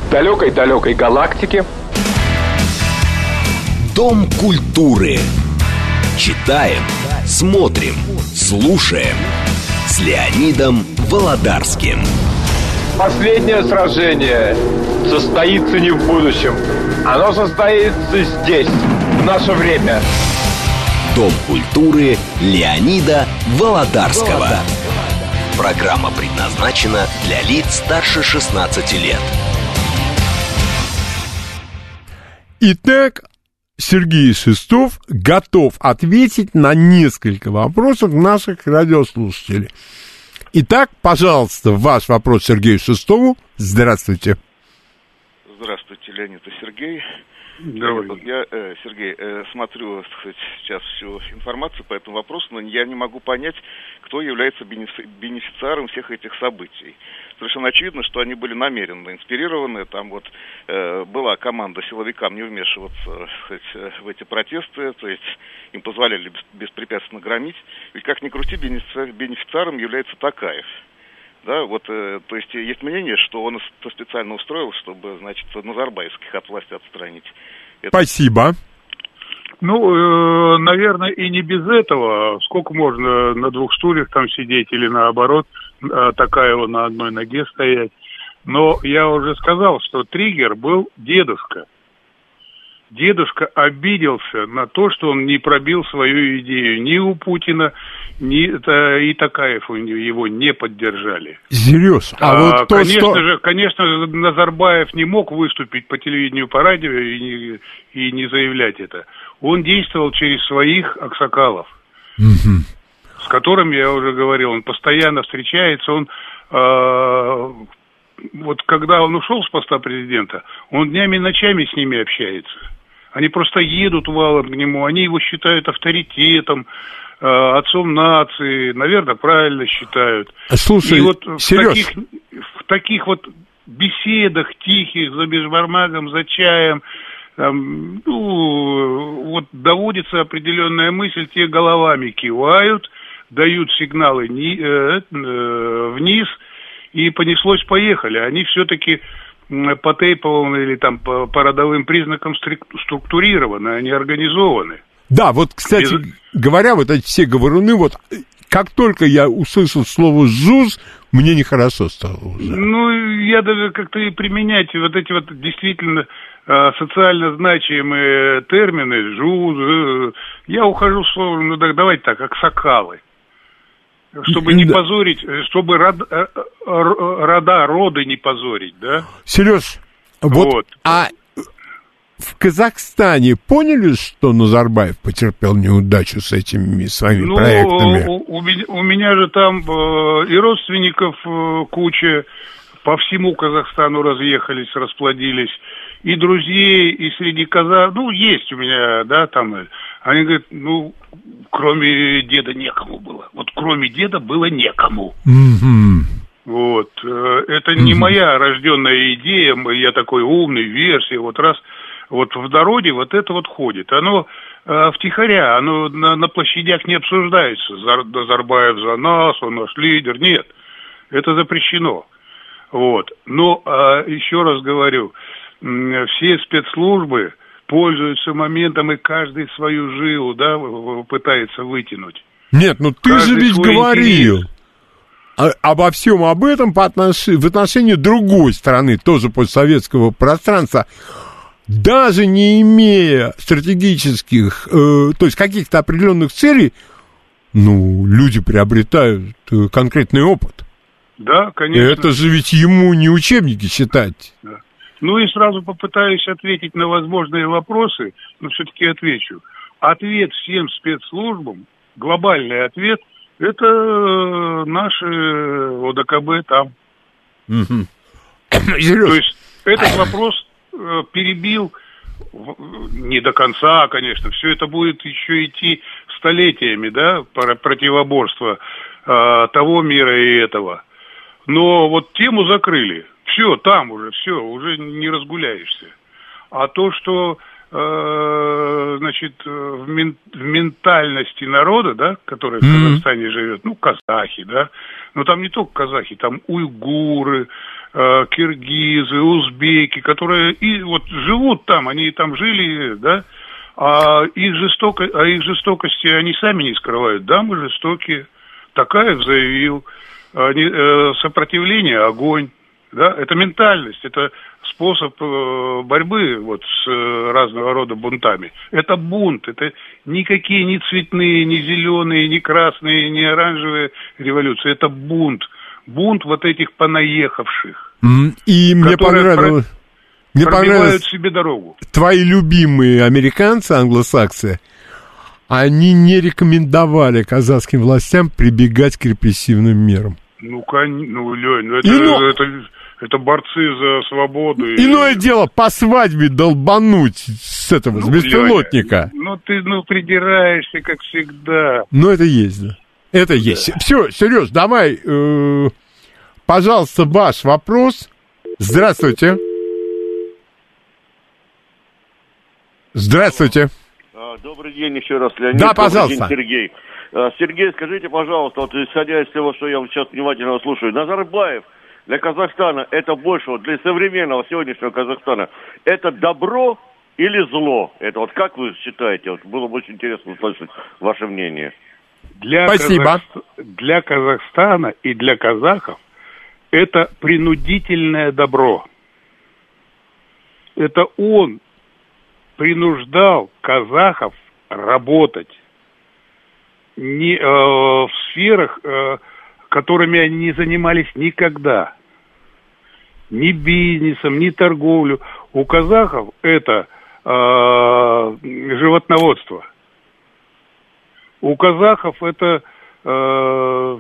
в далекой-далекой галактике Дом культуры. Читаем, смотрим, слушаем. С Леонидом Володарским. последнее сражение состоится не в будущем. Оно состоится здесь, в наше время. Дом культуры Леонида Володарского. Программа предназначена для лиц старше 16 лет. Итак, Сергей Шестов готов ответить на несколько вопросов наших радиослушателей. Итак, пожалуйста, ваш вопрос Сергею Шестову. Здравствуйте. Здравствуйте, Леонид и Сергей. Давай. Вот Я, э, Сергей, э, смотрю так сказать, сейчас всю информацию по этому вопросу, но я не могу понять, кто является бенефи- бенефициаром всех этих событий. Совершенно очевидно, что они были намеренно инспирированы. Там вот э, была команда силовикам не вмешиваться так сказать, э, в эти протесты, то есть им позволяли бес- беспрепятственно громить. Ведь как ни крути, бенефици- бенефициаром является Такаев. Да, вот, э, то есть есть мнение, что он это специально устроил, чтобы, значит, Назарбаевских от власти отстранить. Это Спасибо. Ну, э, наверное, и не без этого. Сколько можно на двух стульях там сидеть или наоборот? Э, такая вот на одной ноге стоять. Но я уже сказал, что триггер был дедушка. Дедушка обиделся на то, что он не пробил свою идею ни у Путина, ни и Такаев его не поддержали. Сереж, а, А, вот то, конечно что... же, конечно же, Назарбаев не мог выступить по телевидению, по радио и не, и не заявлять это. Он действовал через своих аксакалов, Мгм. С которыми я уже говорил. Он постоянно встречается, он э, вот когда он ушел с поста президента, он днями и ночами с ними общается. Они просто едут валом к нему, они его считают авторитетом, э, отцом нации, наверное, правильно считают. Слушай, И вот в таких, в таких вот беседах тихих, за бешбармагом, за чаем, там, ну, вот доводится определенная мысль, те головами кивают, дают сигналы ни- э, э, вниз, и понеслось-поехали. Они все-таки по тейповым или там по, по родовым признакам структурированы, они организованы. Да, вот, кстати Без- говоря, вот эти все говоруны, вот э, как только я услышал слово «жуз», мне нехорошо стало уже. Ну, я даже как-то и применять вот эти вот действительно э, социально значимые термины, жуз, э, я ухожу в слово, ну так давайте так, аксакалы. Чтобы не Да. позорить, э, чтобы род- э, э, рода, роды не позорить, да? Сереж, вот, Вот. а в Казахстане поняли, что Назарбаев потерпел неудачу с этими своими Ну, проектами? у, у меня, у меня же там э, и родственников э, куча, по всему Казахстану разъехались, расплодились, и друзей, и среди казах, ну, есть у меня, да, там, э, они говорят, ну, кроме деда некому было. Вот кроме деда было некому. Мгм. Вот. э, Это не Мгм. моя рожденная идея, я такой умный, версия. Вот раз вот в народе вот это вот ходит. Оно э, втихаря, оно на, на площадях не обсуждается. Зар- Назарбаев за нас, он наш лидер. Нет, это запрещено. Вот. Но а, еще раз говорю, м, все спецслужбы пользуются моментом, и каждый свою жилу, да, пытается вытянуть. Нет, ну ты Каждый же ведь говорил интерес. а- обо всем об этом по отнош- в отношении другой страны, тоже постсоветского пространства, даже не имея стратегических, э, то есть каких-то определенных целей, ну, люди приобретают э, конкретный опыт. Да, И конечно. это же ведь ему не учебники читать. Ну и сразу попытаюсь ответить на возможные вопросы, но все-таки отвечу. Ответ всем спецслужбам, глобальный ответ, это э, наши ОДКБ там. То есть этот вопрос э, перебил в- не до конца, конечно, все это будет еще идти столетиями, да, про- противоборство э, того мира и этого. Но вот тему закрыли. Все, там уже, все, уже не разгуляешься. А то, что, э, значит, э, в, мен- в ментальности народа, да, который в Мгм. Казахстане живет, ну, казахи, да, но там не только казахи, там уйгуры, э, киргизы, узбеки, которые и вот живут там, они там жили, да, а их, жестоко, а их жестокости они сами не скрывают. Да, мы жестокие. Такаев заявил. Они, э, сопротивление, огонь. Да, это ментальность, это способ э, борьбы вот с э, разного рода бунтами. Это бунт, это никакие не цветные, не зеленые, не красные, не оранжевые революции. Это бунт. Бунт вот этих понаехавших, и мне понравилось... Мне пробивают понравилось себе дорогу. твои любимые американцы, англосаксы, они не рекомендовали казахским властям прибегать к репрессивным мерам. Ну, кон... ну, Лень, ну это, Ино- это, это борцы за свободу. и- Иное дело по свадьбе долбануть с этого, с Ну, беспилотника. Леня, Ну, ты, ну, придираешься, как всегда. Но это есть, да. Это есть. Все, Сереж, давай, э, пожалуйста, ваш вопрос. Здравствуйте. Здравствуйте. А, Добрый день еще раз, Леонид. Да, Добрый пожалуйста. день, Сергей. А, Сергей, скажите, пожалуйста, вот исходя из того, что я вот сейчас внимательно слушаю, Назарбаев для Казахстана это больше, вот для современного сегодняшнего Казахстана, это добро или зло? Это вот как вы считаете? Вот было бы очень интересно услышать ваше мнение. Для, Спасибо. Казахст- для Казахстана и для казахов это принудительное добро. Это он принуждал казахов работать не, э, в сферах, э, которыми они не занимались никогда. Ни бизнесом, ни торговлю. У казахов это э, животноводство. У казахов это э,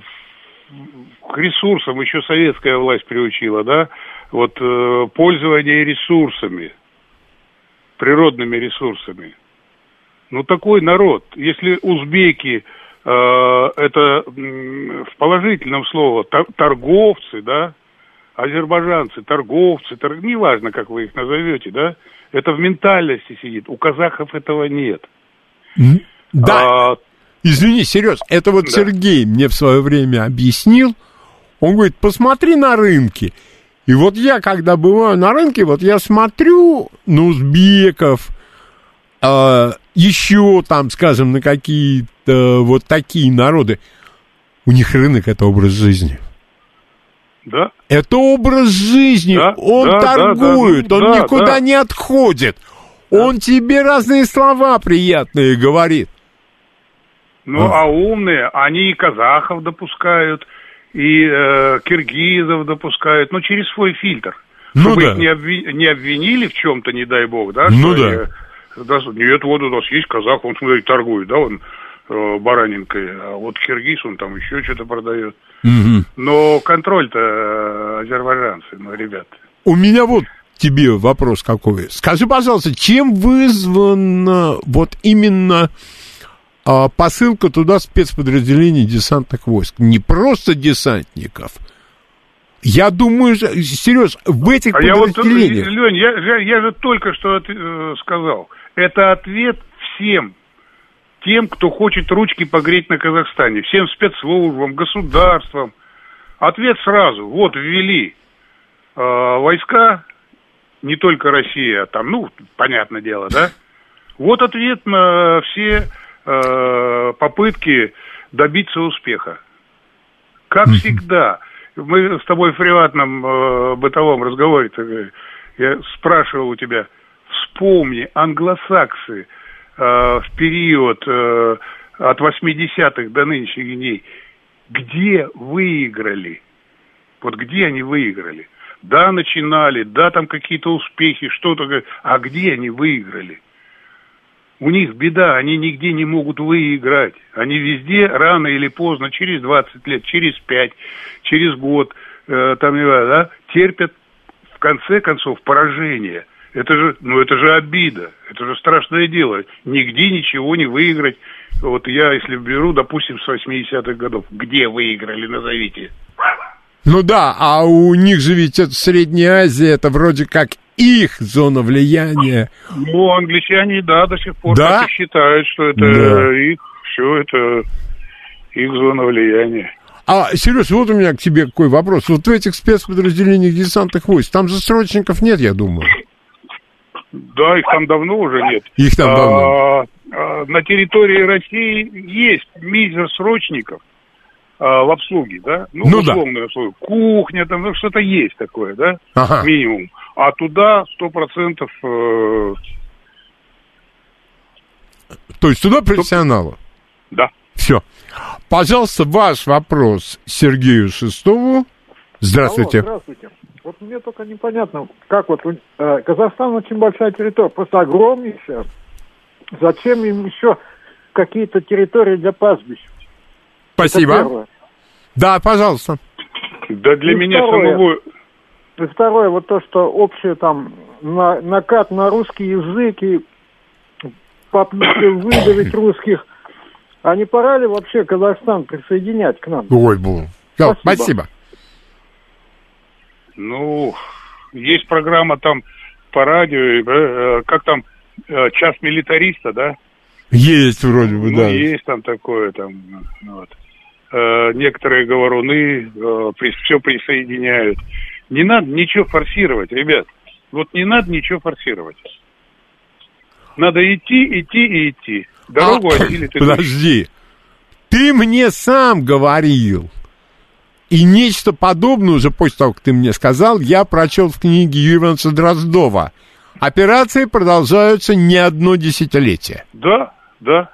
к ресурсам еще советская власть приучила, да, вот э, пользование ресурсами, природными ресурсами. Ну, такой народ. Если узбеки это м, в положительном слове тор- торговцы, да, азербайджанцы, торговцы, тор- неважно, как вы их назовете, да, это в ментальности сидит. У казахов этого нет. Да, А, извини, Сереж, это вот Да. Сергей мне в свое время объяснил. Он говорит, посмотри на рынки. И вот я, когда бываю на рынке, вот я смотрю на узбеков, э, еще там, скажем, на какие-то вот такие народы. У них рынок — это образ жизни. да, Это образ жизни. Да, он да, да, торгует, да, он да, никуда да. не отходит. Он тебе разные слова приятные говорит. Ну, а умные, они и казахов допускают, и э, киргизов допускают, ну, через свой фильтр. Ну Чтобы да. их не, обви- не обвинили в чем-то, не дай бог, да? Ну что да. они, да, Нет, вот у нас есть казах, он, смотри, торгует, да, он э, баранинкой, а вот киргиз, он там еще что-то продает. Но контроль-то э, азербайджанцы, ну, ребят. У меня вот тебе вопрос какой. Скажи, пожалуйста, чем вызвана вот именно а, посылка туда спецподразделений десантных войск? Не просто десантников. Я думаю, Сереж, в этих А я вот, подразделениях... Лень, я, я- я же только что э, сказал, это ответ всем тем, кто хочет ручки погреть на Казахстане, всем спецслужбам, государствам. Ответ сразу, вот ввели э, войска, не только Россия, а там, ну, понятное дело, да? Вот ответ на все э, попытки добиться успеха. Как всегда, мы с тобой в приватном э, бытовом разговоре э, я спрашивал у тебя, вспомни, англосаксы э, в период э, от 80-х до нынешних дней, где выиграли? Вот где они выиграли? Да, начинали, да, там какие-то успехи, что-то, а где они выиграли? У них беда, они нигде не могут выиграть. Они везде рано или поздно, через 20 лет, через 5, через год, э, там, да, терпят в конце концов поражение. Это же, ну это же обида, это же страшное дело. Нигде ничего не выиграть. Вот я, если беру, допустим, с 80-х годов, где выиграли, назовите. Ну да, а у них же ведь это Средняя Азия, это вроде как их зона влияния. Ну, англичане, да, до сих пор Да? так и считают, что это Да. их, все это их зона влияния. А, Сереж, вот у меня к тебе какой вопрос. Вот в этих спецподразделениях десантных войск, там же срочников нет, я думаю. Да, их там давно уже нет. Их там давно. А, а, на территории России есть мизер срочников а, в обслуге, да? Ну, Ну в да. обслуге. Кухня, там ну, что-то есть такое, да? Ага. Минимум. А туда сто процентов э, То есть туда профессионалы. да. Все. Пожалуйста, ваш вопрос Сергею Шестову. Здравствуйте. Алло, здравствуйте. Вот мне только непонятно, как вот э, Казахстан очень большая территория, просто огромнейшая. Зачем им еще какие-то территории для пастбищ? Спасибо. Да, пожалуйста. Да для И меня второе. самого... И второе, вот то, что общее там на, накат на русский язык и попытки выдавить русских, а не пора ли вообще Казахстан присоединять к нам? Ой. Всё, Спасибо. Спасибо. Ну, есть программа там по радио, э, э, как там, э, час милитариста, да? Есть вроде бы, Ну, да. есть там такое, там, вот. Э, некоторые говоруны э, все присоединяют. Не надо ничего форсировать, ребят. Вот не надо ничего форсировать. Надо идти, идти и идти. Дорогу А, осилит идущий. Подожди. Ты мне сам говорил. И нечто подобное уже после того, как ты мне сказал, я прочел в книге Юрия Дроздова. Операции продолжаются не одно десятилетие. Да, да.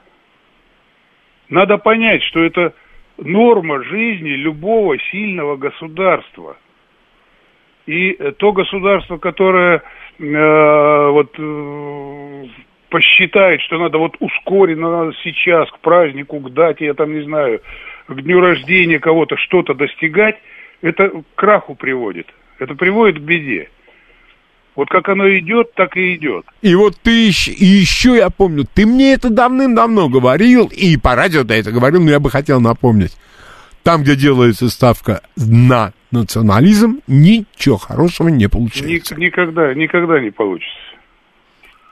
Надо понять, что это норма жизни любого сильного государства. И то государство, которое э, вот э, посчитает, что надо вот ускоренно, надо сейчас, к празднику, к дате, я там не знаю, к дню рождения кого-то что-то достигать, это к краху приводит. Это приводит к беде. Вот как оно идет, так и идет. И вот ты еще, и еще я помню, ты мне это давным-давно говорил, и по радио ты это говорил, но я бы хотел напомнить. Там, где делается ставка на национализм, ничего хорошего не получается. никогда, никогда не получится.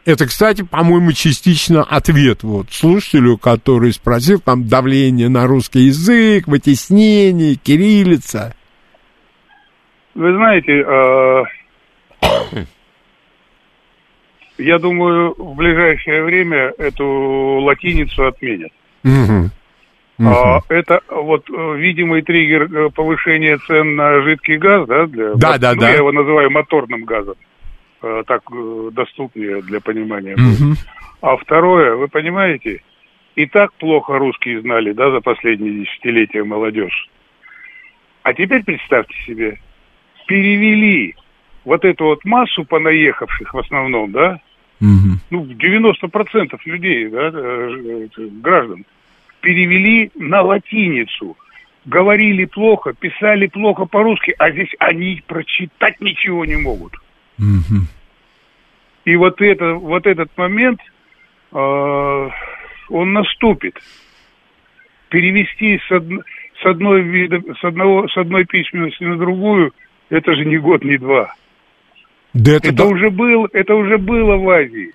Это, кстати, по-моему, частично ответ вот слушателю, который спросил, там давление на русский язык, вытеснение, кириллица. Вы знаете, а, я думаю, в ближайшее время эту латиницу отменят. Угу. А, это вот э, видимый триггер э, повышения цен на жидкий газ, да? Для, да, да, ну, да. Я его называю моторным газом. Э, так доступнее для понимания. Угу. А второе, вы понимаете, и так плохо русские знали, да, за последние десятилетия молодежь. А теперь представьте себе, перевели вот эту вот массу понаехавших в основном, да, угу. ну, 90% людей, да, граждан, перевели на латиницу. Говорили плохо, писали плохо по-русски, а здесь они прочитать ничего не могут. Угу. И вот, это, вот этот момент, э, он наступит. Перевести с, од, с, одной вида, с, одного, с одной письменности на другую, это же не год, не два. Да это, это, да... уже был, это уже было в Азии.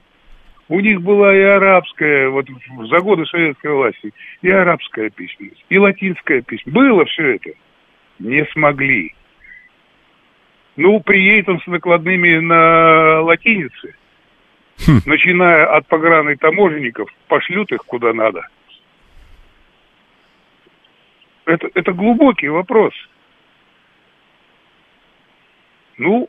У них была и арабская, вот за годы советской власти, и арабская письменность, и латинская письменность. Было все это. Не смогли. Ну, приедет он с накладными на латинице. Хм. Начиная от пограны таможенников, пошлют их куда надо. Это, это глубокий вопрос. Ну,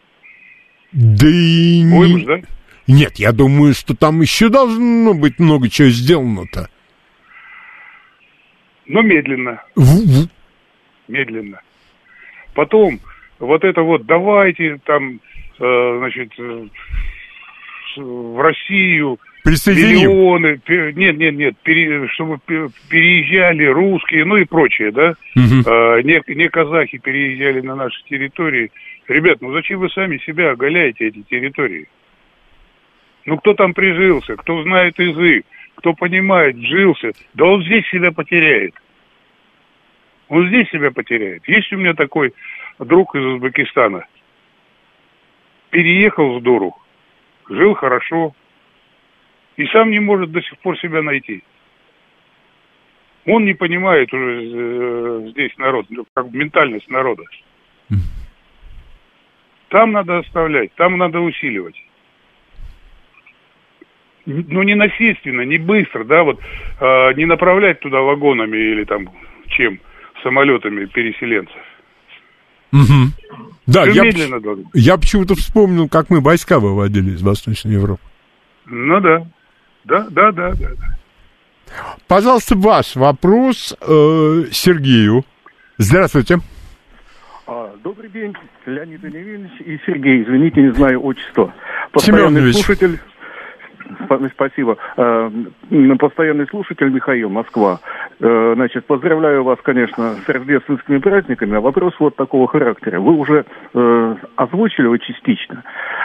да и Ой, не... да? Нет, я думаю, что там еще должно быть много чего сделано-то. Но медленно. В- медленно. Потом, вот это вот, давайте там, э, значит, э, в Россию Присоединим. миллионы, нет, нет, нет, пере- чтобы пе- переезжали русские, ну и прочее, да, Мгм. Э, не, не казахи переезжали на наши территории. Ребят, ну зачем вы сами себя оголяете, эти территории? Ну кто там прижился, кто знает язык, кто понимает, жился, да он здесь себя потеряет. Он здесь себя потеряет. Есть у меня такой друг из Узбекистана. Переехал с дуру, жил хорошо, и сам не может до сих пор себя найти. Он не понимает уже э, здесь народ, ну, как ментальность народа. Там надо оставлять, там надо усиливать. Ну, не насильственно, не быстро, да, вот э, не направлять туда вагонами или там чем, самолетами переселенцев. Мгм. Да, я, медленно я почему-то вспомнил, как мы войска выводили из Восточной Европы. Ну да. Да, да, да, да. Пожалуйста, ваш вопрос э, Сергею. Здравствуйте. А, Добрый день, Леонид Ильич и Сергей. Извините, не знаю отчество. Семенович. слушатель. Спа- Спасибо. Э, Постоянный слушатель Михаил, Москва. Э, Значит, поздравляю вас, конечно, с рождественскими праздниками. А вопрос вот такого характера. Вы уже э, озвучили его частично.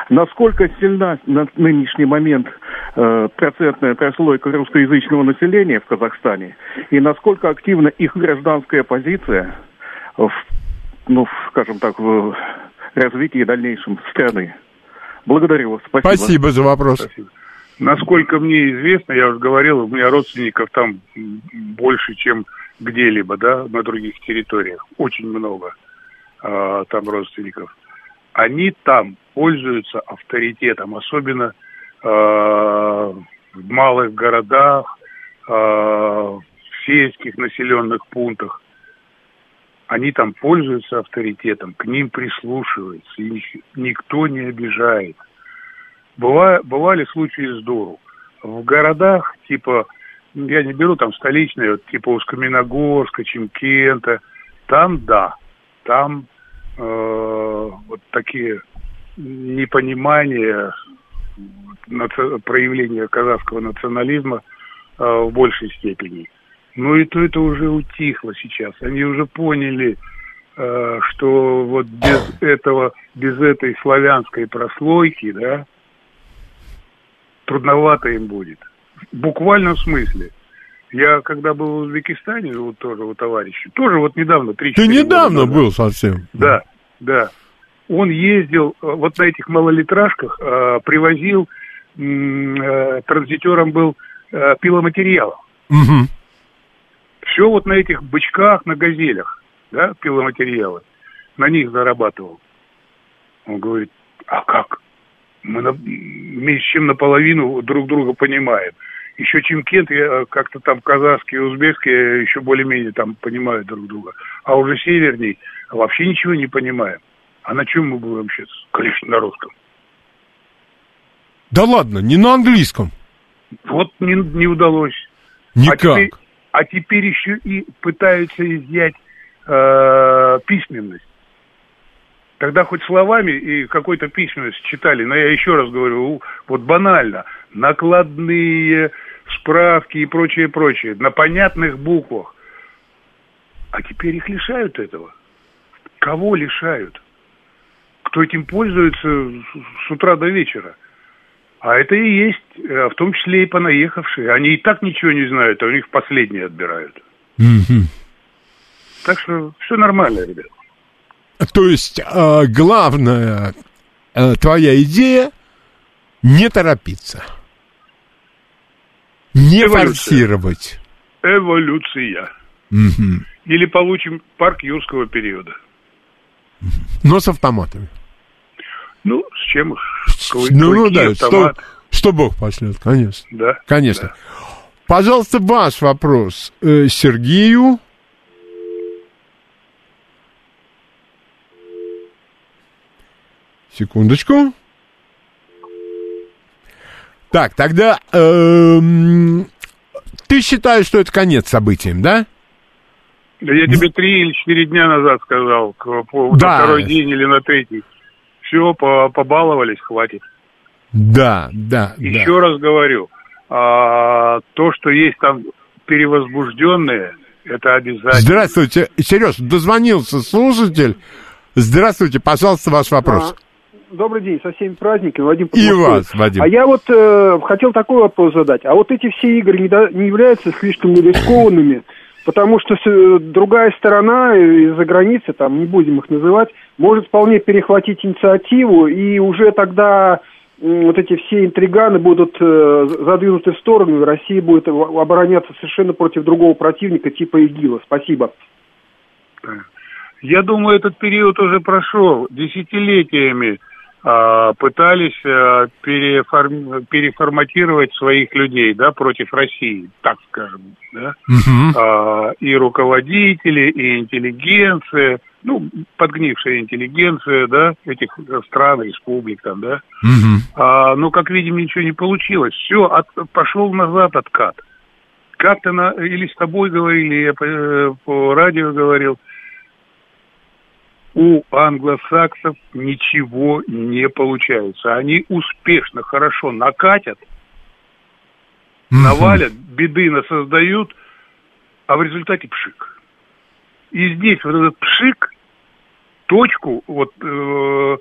Насколько сильна на нынешний момент процентная прослойка русскоязычного населения в Казахстане? И насколько активна их гражданская позиция в ну, скажем так, в развитии дальнейшем страны. Благодарю вас. Спасибо. Спасибо за вопрос. Насколько мне известно, я уже говорил, у меня родственников там больше, чем где-либо, да, на других территориях. Очень много а, там родственников. Они там пользуются авторитетом, особенно а, в малых городах, а, в сельских населенных пунктах, они там пользуются авторитетом, к ним прислушиваются, их никто не обижает. Бывали случаи с дуру. В городах, типа, я не беру там столичные, вот, типа Усть-Каменогорска, Чемкента, там да, там э, вот такие непонимания, наци- проявления казахского национализма э, в большей степени. Но и то это уже утихло сейчас. Они уже поняли, э, что вот без этого, без этой славянской прослойки, да, трудновато им будет. В буквальном смысле. Я когда был в Узбекистане, вот тоже у товарища, тоже вот недавно, три Ты недавно был совсем. Да, да. Он ездил э, вот на этих малолитражках, э, привозил, э, транзитером был пиломатериалов. Мгм. Все вот на этих бычках, на газелях, да, пиломатериалы. На них зарабатывал. Он говорит, а как? Мы на- меньше чем наполовину друг друга понимаем. Еще Чимкент, я как-то там казахский и узбекский еще более-менее там понимают друг друга. А уже северней вообще ничего не понимаем. А на чем мы будем общаться? Конечно, на русском. Да ладно, не на английском. Вот не, не удалось. Никак. А теперь, а теперь еще и пытаются изъять э, письменность. Тогда хоть словами и какой-то письменность читали, но я еще раз говорю, вот банально, накладные справки и прочее, прочее, на понятных буквах. А теперь их лишают этого. Кого лишают? Кто этим пользуется с- утра до вечера? А это и есть, э, в том числе и понаехавшие. Они и так ничего не знают, а у них последние отбирают. Мгм. Так что все нормально, ребят. То есть э, главная э, твоя идея не торопиться. Не Эволюция. форсировать. Эволюция. Мгм. Или получим парк юрского периода. Но с автоматами. Ну, с чем их? Ну, ну да, что, автомат. что Бог пошлет, конечно. Да. Конечно. Пожалуйста, ваш вопрос э, Сергею. Секундочку. Так, тогда эм, ты считаешь, что это конец событиям, да? Да я тебе три или четыре дня назад сказал, к- по- Да. на второй день или на третий. Все, побаловались, хватит. Да, да, да. Еще раз говорю, а, то, что есть там перевозбужденные, это обязательно. Здравствуйте, Сереж, дозвонился слушатель. Здравствуйте, пожалуйста, ваш вопрос. Добрый день, со всеми праздниками, Вадим. И вас, Вадим. А я вот э, хотел такой вопрос задать. А вот эти все игры не, до- не являются слишком рискованными? Потому что с- э, другая сторона э, из-за границы, там не будем их называть, может вполне перехватить инициативу, и уже тогда м, вот эти все интриганы будут э, задвинуты в сторону, и Россия будет обороняться совершенно против другого противника типа ИГИЛа. Спасибо. Я думаю, этот период уже прошел. Десятилетиями пытались а, переформ- переформатировать своих людей, да, против России, так скажем, да. А, и руководители, и интеллигенция, ну, подгнившая интеллигенция, да, этих стран, республик там, да. Мгм. А, ну, как видим, ничего не получилось. Все, пошел назад откат. Как-то на, или с тобой говорили, я по, э, по радио говорил, у англосаксов ничего не получается. Они успешно, хорошо накатят, навалят, беды насоздают, а в результате пшик. И здесь вот этот пшик, точку, вот э,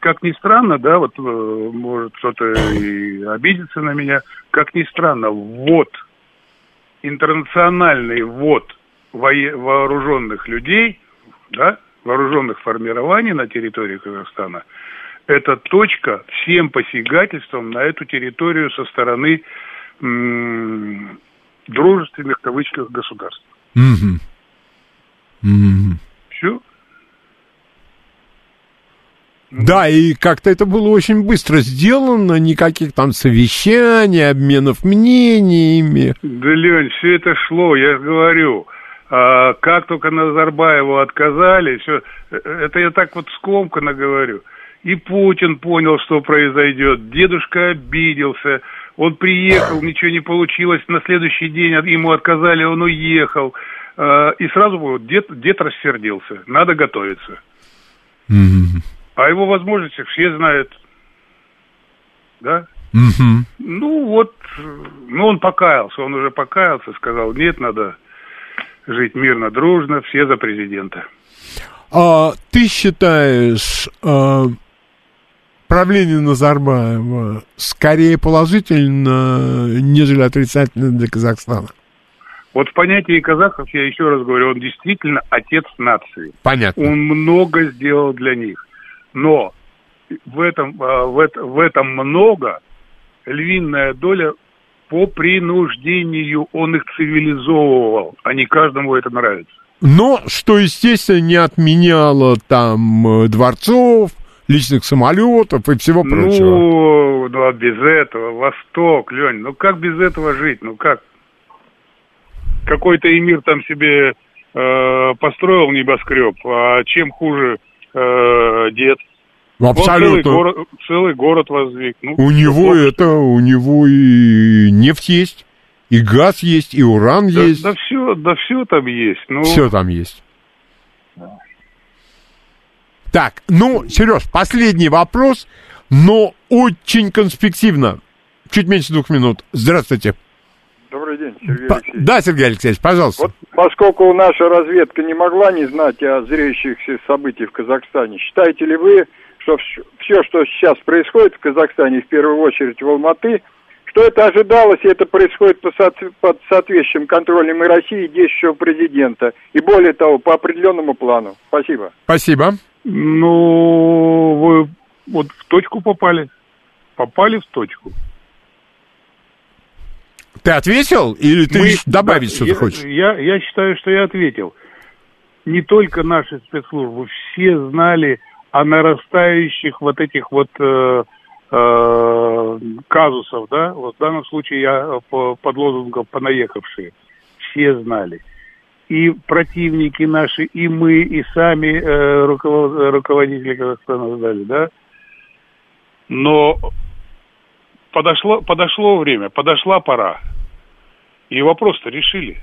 как ни странно, да, вот э, может кто-то и обидится на меня, как ни странно, вот интернациональный вое- вооруженных людей, да, вооруженных формирований на территории Казахстана, это точка всем посягательством на эту территорию со стороны м, дружественных в кавычках государств. Мгм. Мгм. Все. Да, и как-то это было очень быстро сделано, никаких там совещаний, обменов мнениями. Да, Лень, все это шло, я же говорю. А, как только Назарбаеву отказали, все, это я так вот скомканно говорю. И Путин понял, что произойдет. Дедушка обиделся. Он приехал, ничего не получилось. На следующий день ему отказали, он уехал. А, и сразу вот дед, дед рассердился. Надо готовиться. Мгм. А его возможности все знают. Да? Мгм. Ну вот, э, ну он покаялся, он уже покаялся, сказал, нет, надо жить мирно, дружно, все за президента. А ты считаешь а, правление Назарбаева скорее положительно, нежели отрицательно для Казахстана? Вот в понятии казахов, я еще раз говорю, он действительно отец нации. Понятно. Он много сделал для них. Но в этом, а, в, это- в этом много, львиная доля по принуждению он их цивилизовывал, а не каждому это нравится. Но, что, естественно, не отменяло там э, дворцов, личных самолетов и всего прочего. Ну, ну, а без этого, Восток, Лень, ну как без этого жить, ну как? Какой-то эмир там себе э, построил небоскреб, а чем хуже э, дед? Он Абсолютно. целый город, целый город воздвиг. Ну, У него это, у него и нефть есть, и газ есть, и уран да, есть. да все, да все там есть. Ну, Все там есть. Так, ну, Сереж, последний вопрос, но очень конспективно. Чуть меньше двух минут. Здравствуйте. Добрый день, Сергей По- Алексеевич. Да, Сергей Алексеевич, пожалуйста. Вот поскольку наша разведка не могла не знать о зреющихся событиях в Казахстане, считаете ли вы, что все, что сейчас происходит в Казахстане, в первую очередь в Алматы, что это ожидалось, и это происходит под соответствующим контролем и России, и действующего президента, и более того, по определенному плану? Спасибо. Спасибо. ну, вы вот в точку попали. Попали в точку. Ты ответил или ты Мы- добавить да, что-то я, хочешь? Я, я считаю, что я ответил. Не только наши спецслужбы, все знали о нарастающих вот этих вот э, э, казусов, да, вот в данном случае я э, по, под лозунгом «понаехавшие». Все знали. И противники наши, и мы, и сами э, руковод- руководители Казахстана знали, да. Но подошло, подошло время, подошла пора. И вопрос-то решили.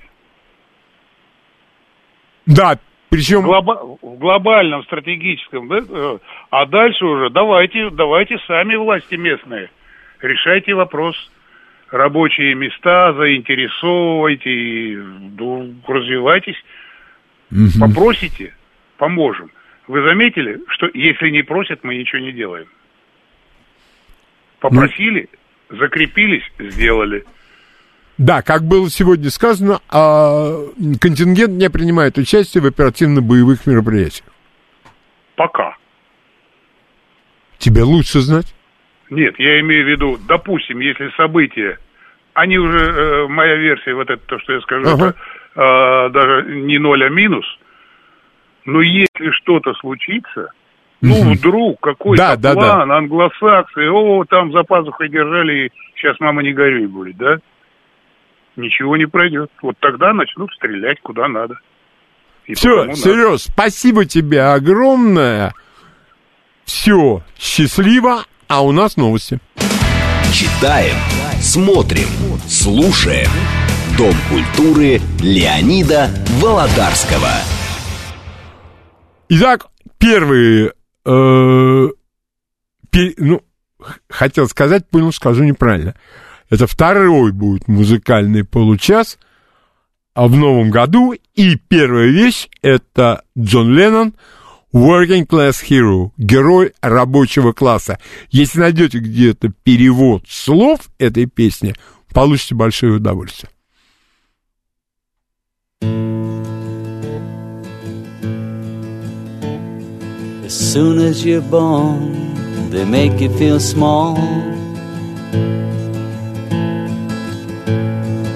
Да, причем... Глоба- в глобальном, стратегическом, да? э, А дальше уже давайте, давайте сами власти местные. Решайте вопрос. Рабочие места заинтересовывайте, и, ну, развивайтесь. Попросите, поможем. Вы заметили, что если не просят, мы ничего не делаем. Попросили, закрепились, сделали. Да, как было сегодня сказано, а, контингент не принимает участие в оперативно-боевых мероприятиях. Пока. Тебе лучше знать. Нет, я имею в виду, допустим, если события, они уже, э, моя версия, вот это то, что я скажу, Ага. это э, даже не ноль, а минус, но если что-то случится, ну, Мгм. вдруг какой-то Да, да, да. план, англосаксы, о, там за пазухой держали, сейчас мама не горюй будет, да? Ничего не пройдет. Вот тогда начнут стрелять куда надо. И Все. Сереж, спасибо тебе огромное. Все, счастливо, а у нас новости. Читаем, смотрим, слушаем. Дом культуры Леонида Володарского. Итак, первый, э, пе- ну, хотел сказать, понял, скажу неправильно. Это второй будет музыкальный получас а в новом году. И первая вещь — это Джон Леннон Working Class Hero, герой рабочего класса. Если найдете где-то перевод слов этой песни, получите большое удовольствие. As soon as you're born, they make you feel small.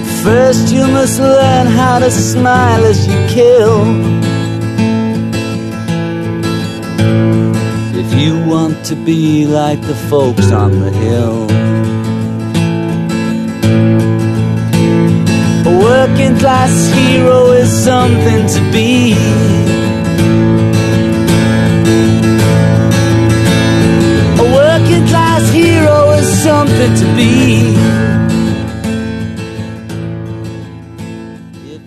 But first, you must learn how to smile as you kill. If you want to be like the folks on the hill. A working class hero is something to be. A working class hero is something to be.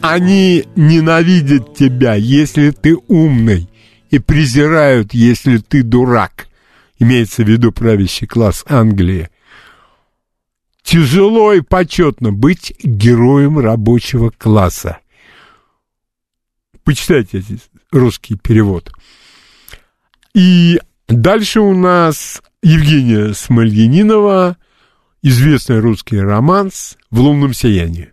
Они ненавидят тебя, если ты умный, и презирают, если ты дурак. Имеется в виду правящий класс Англии. Тяжело и почетно быть героем рабочего класса. Почитайте здесь русский перевод. И дальше у нас Евгения Смольянинова, известный русский романс «В лунном сиянии».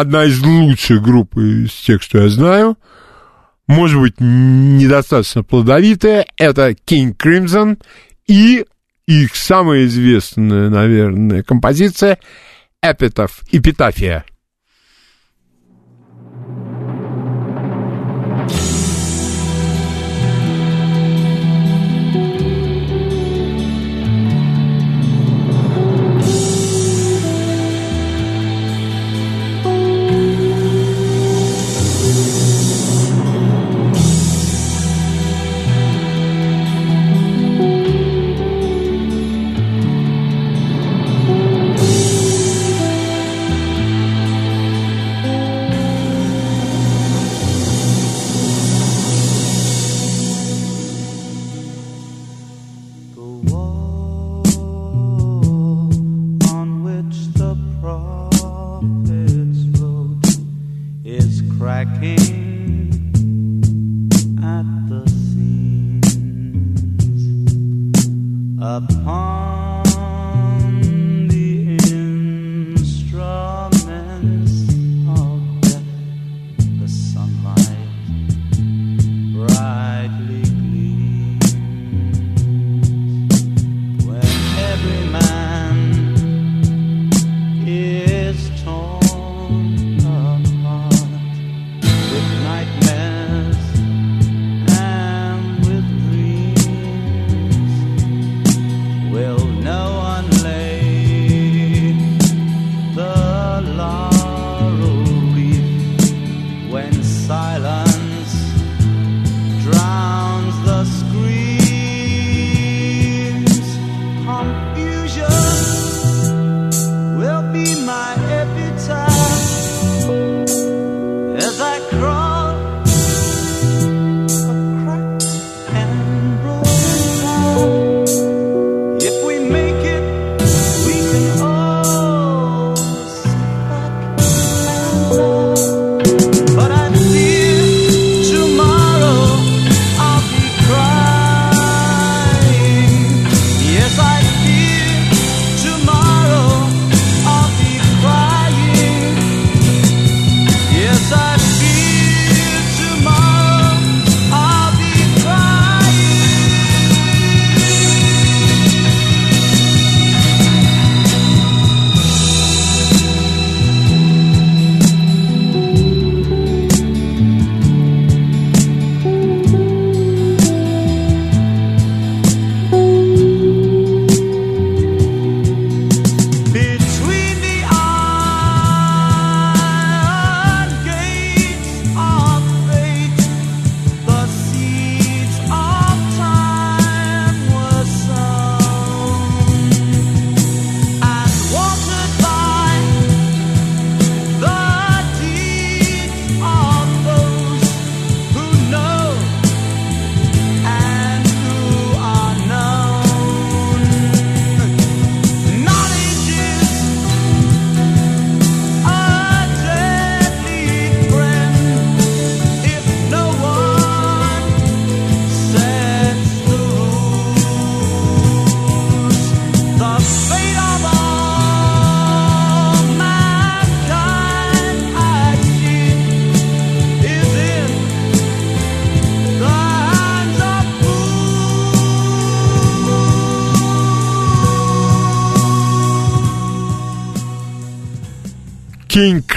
одна из лучших групп из тех, что я знаю. Может быть, недостаточно плодовитая. Это King Crimson и их самая известная, наверное, композиция «Эпитаф», «Эпитафия».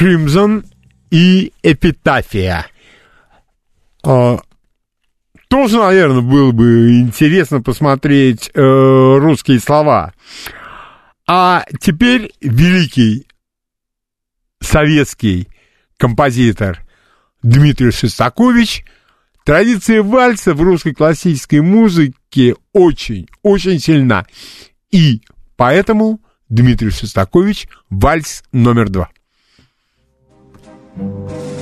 Кримзон и Эпитафия. А, тоже, наверное, было бы интересно посмотреть э, русские слова. А теперь великий советский композитор Дмитрий Шестакович. Традиция вальса в русской классической музыке очень, очень сильна. И поэтому Дмитрий Шестакович, вальс номер два. Thank you.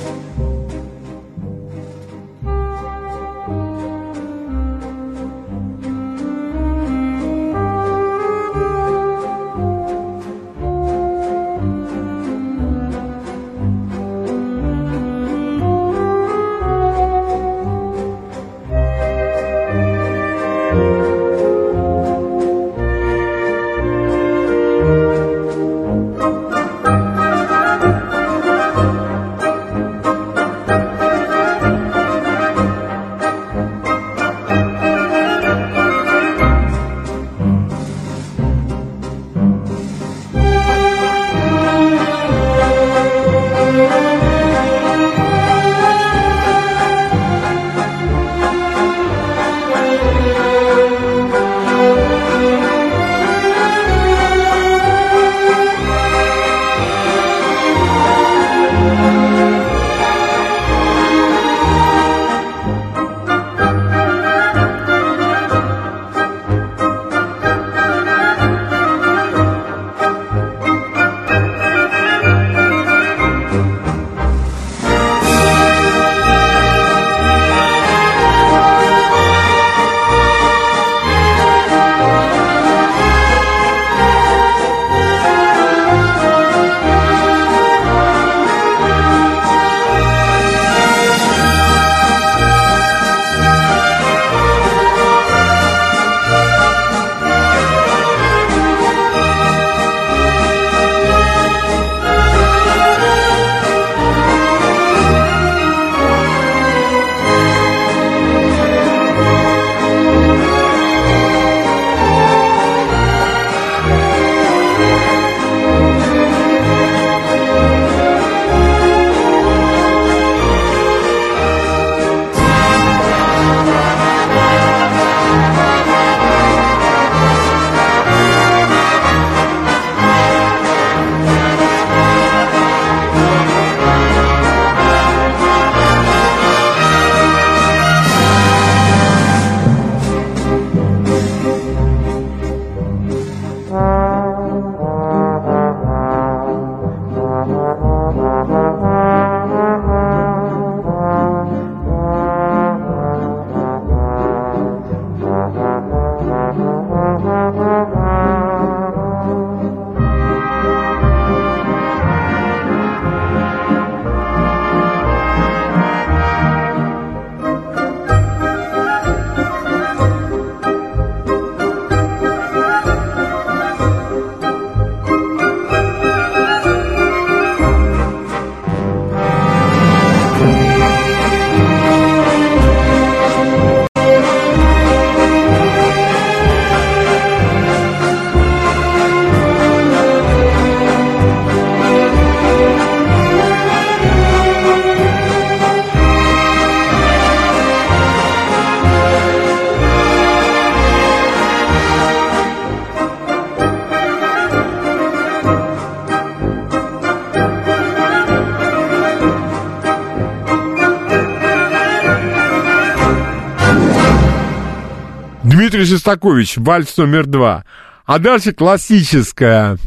Дмитрий Шостакович, вальс номер два. А дальше классическая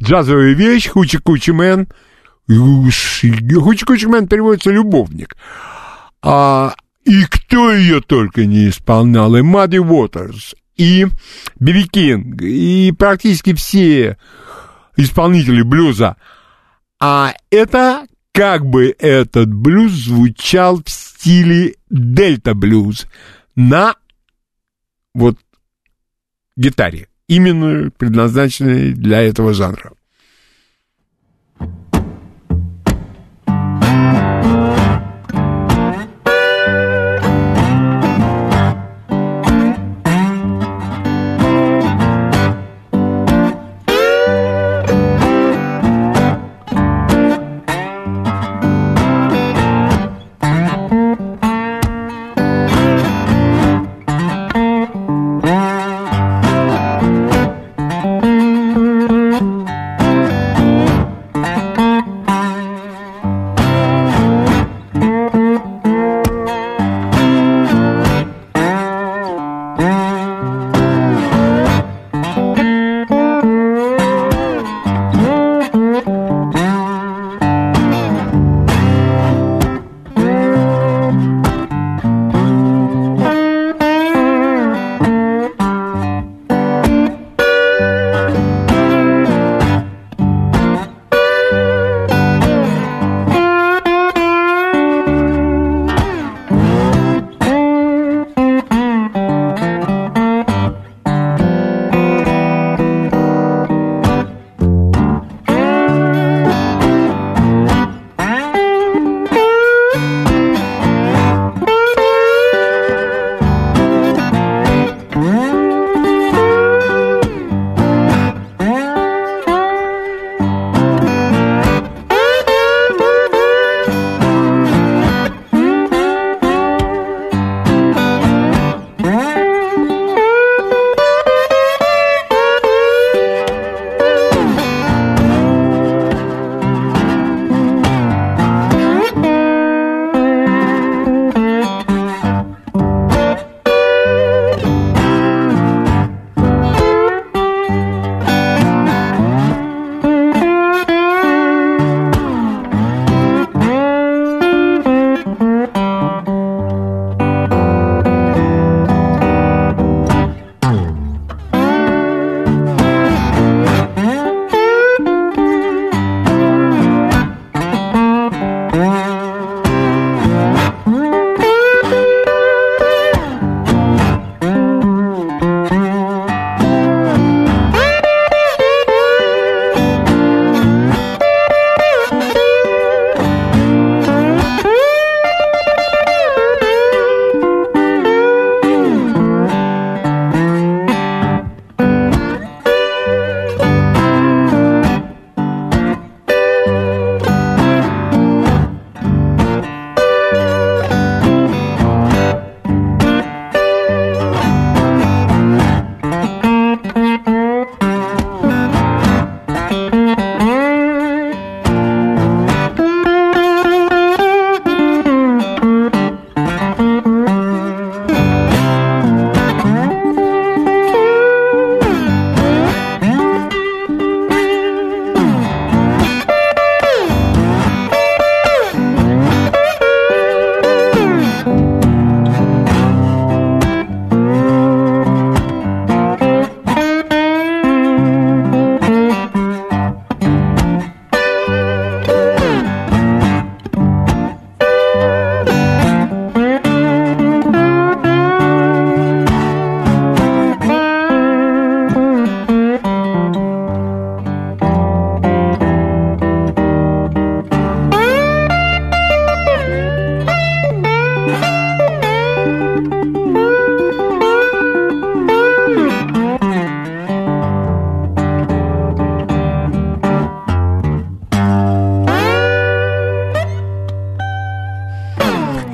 джазовая вещь, Hoochie Coochie Man. Hoochie Coochie Man переводится «любовник». А, и кто ее только не исполнял, и Мадди Уотерс, и Би Би Кинг, и практически все исполнители блюза. А это как бы этот блюз звучал в стиле дельта-блюз на вот гитаре, именно предназначенной для этого жанра.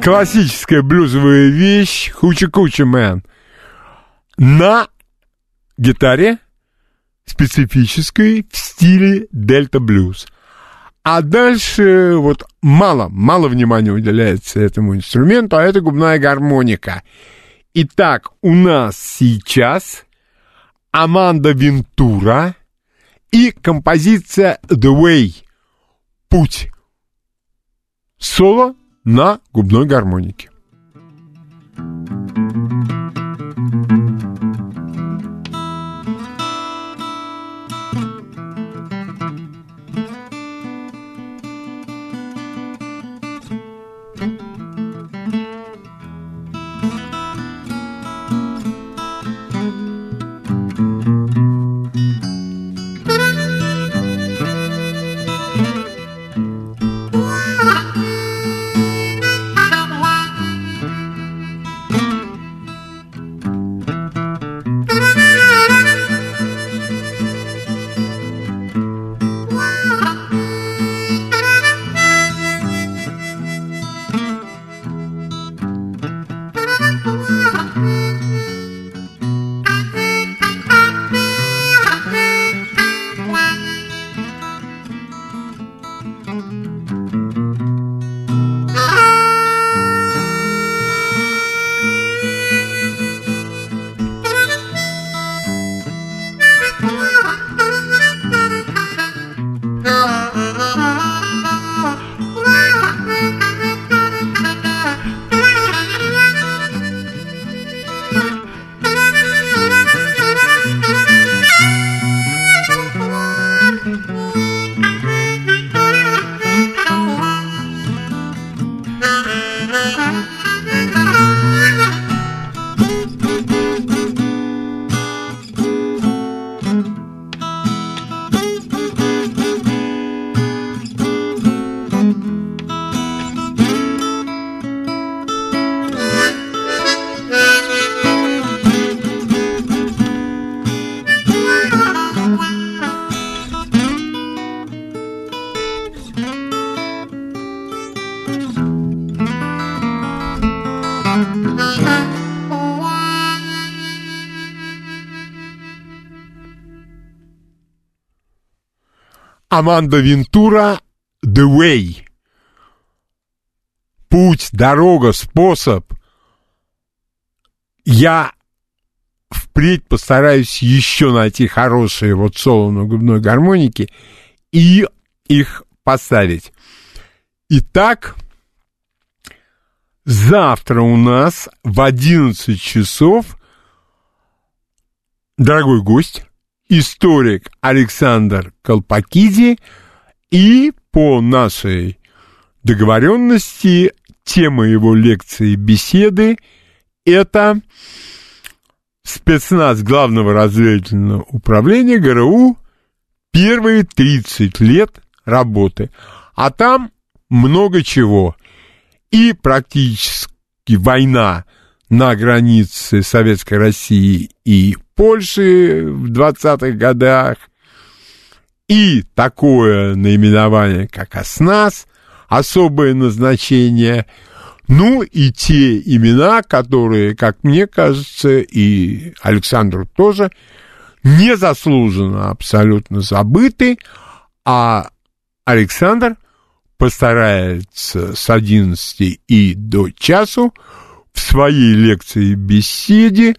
Классическая блюзовая вещь Hoochie Coochie Man на гитаре специфической в стиле дельта блюз. А дальше вот мало, мало внимания уделяется этому инструменту, а это губная гармоника. Итак, у нас сейчас Аманда Вентура и композиция The Way Путь. Соло на губной гармонике. Аманда Вентура The Way. Путь, дорога, способ. Я впредь постараюсь еще найти хорошие вот соло на губной гармонике и их поставить. Итак, завтра у нас в 11 часов дорогой гость, историк Александр Колпакиди, и по нашей договоренности тема его лекции беседы это спецназ Главного разведывательного управления ГРУ первые 30 лет работы. А там много чего. И практически война на границе Советской России и Польши в 20-х годах, и такое наименование, как ОСНАС, особое назначение, ну и те имена, которые, как мне кажется, и Александру тоже, незаслуженно абсолютно забыты, а Александр постарается с 11 и до часу в своей лекции беседе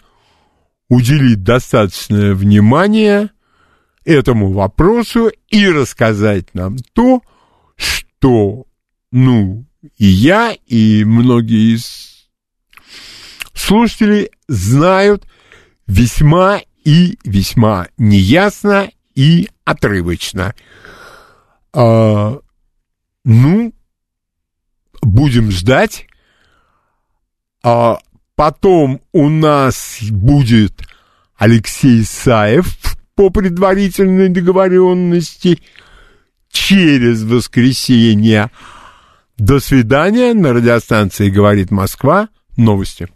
уделить достаточное внимание этому вопросу и рассказать нам то, что, ну, и я, и многие из слушателей знают весьма и весьма неясно и отрывочно. А, ну, будем ждать. А потом у нас будет Алексей Саев по предварительной договоренности через воскресенье. До свидания. На радиостанции «Говорит Москва». Новости.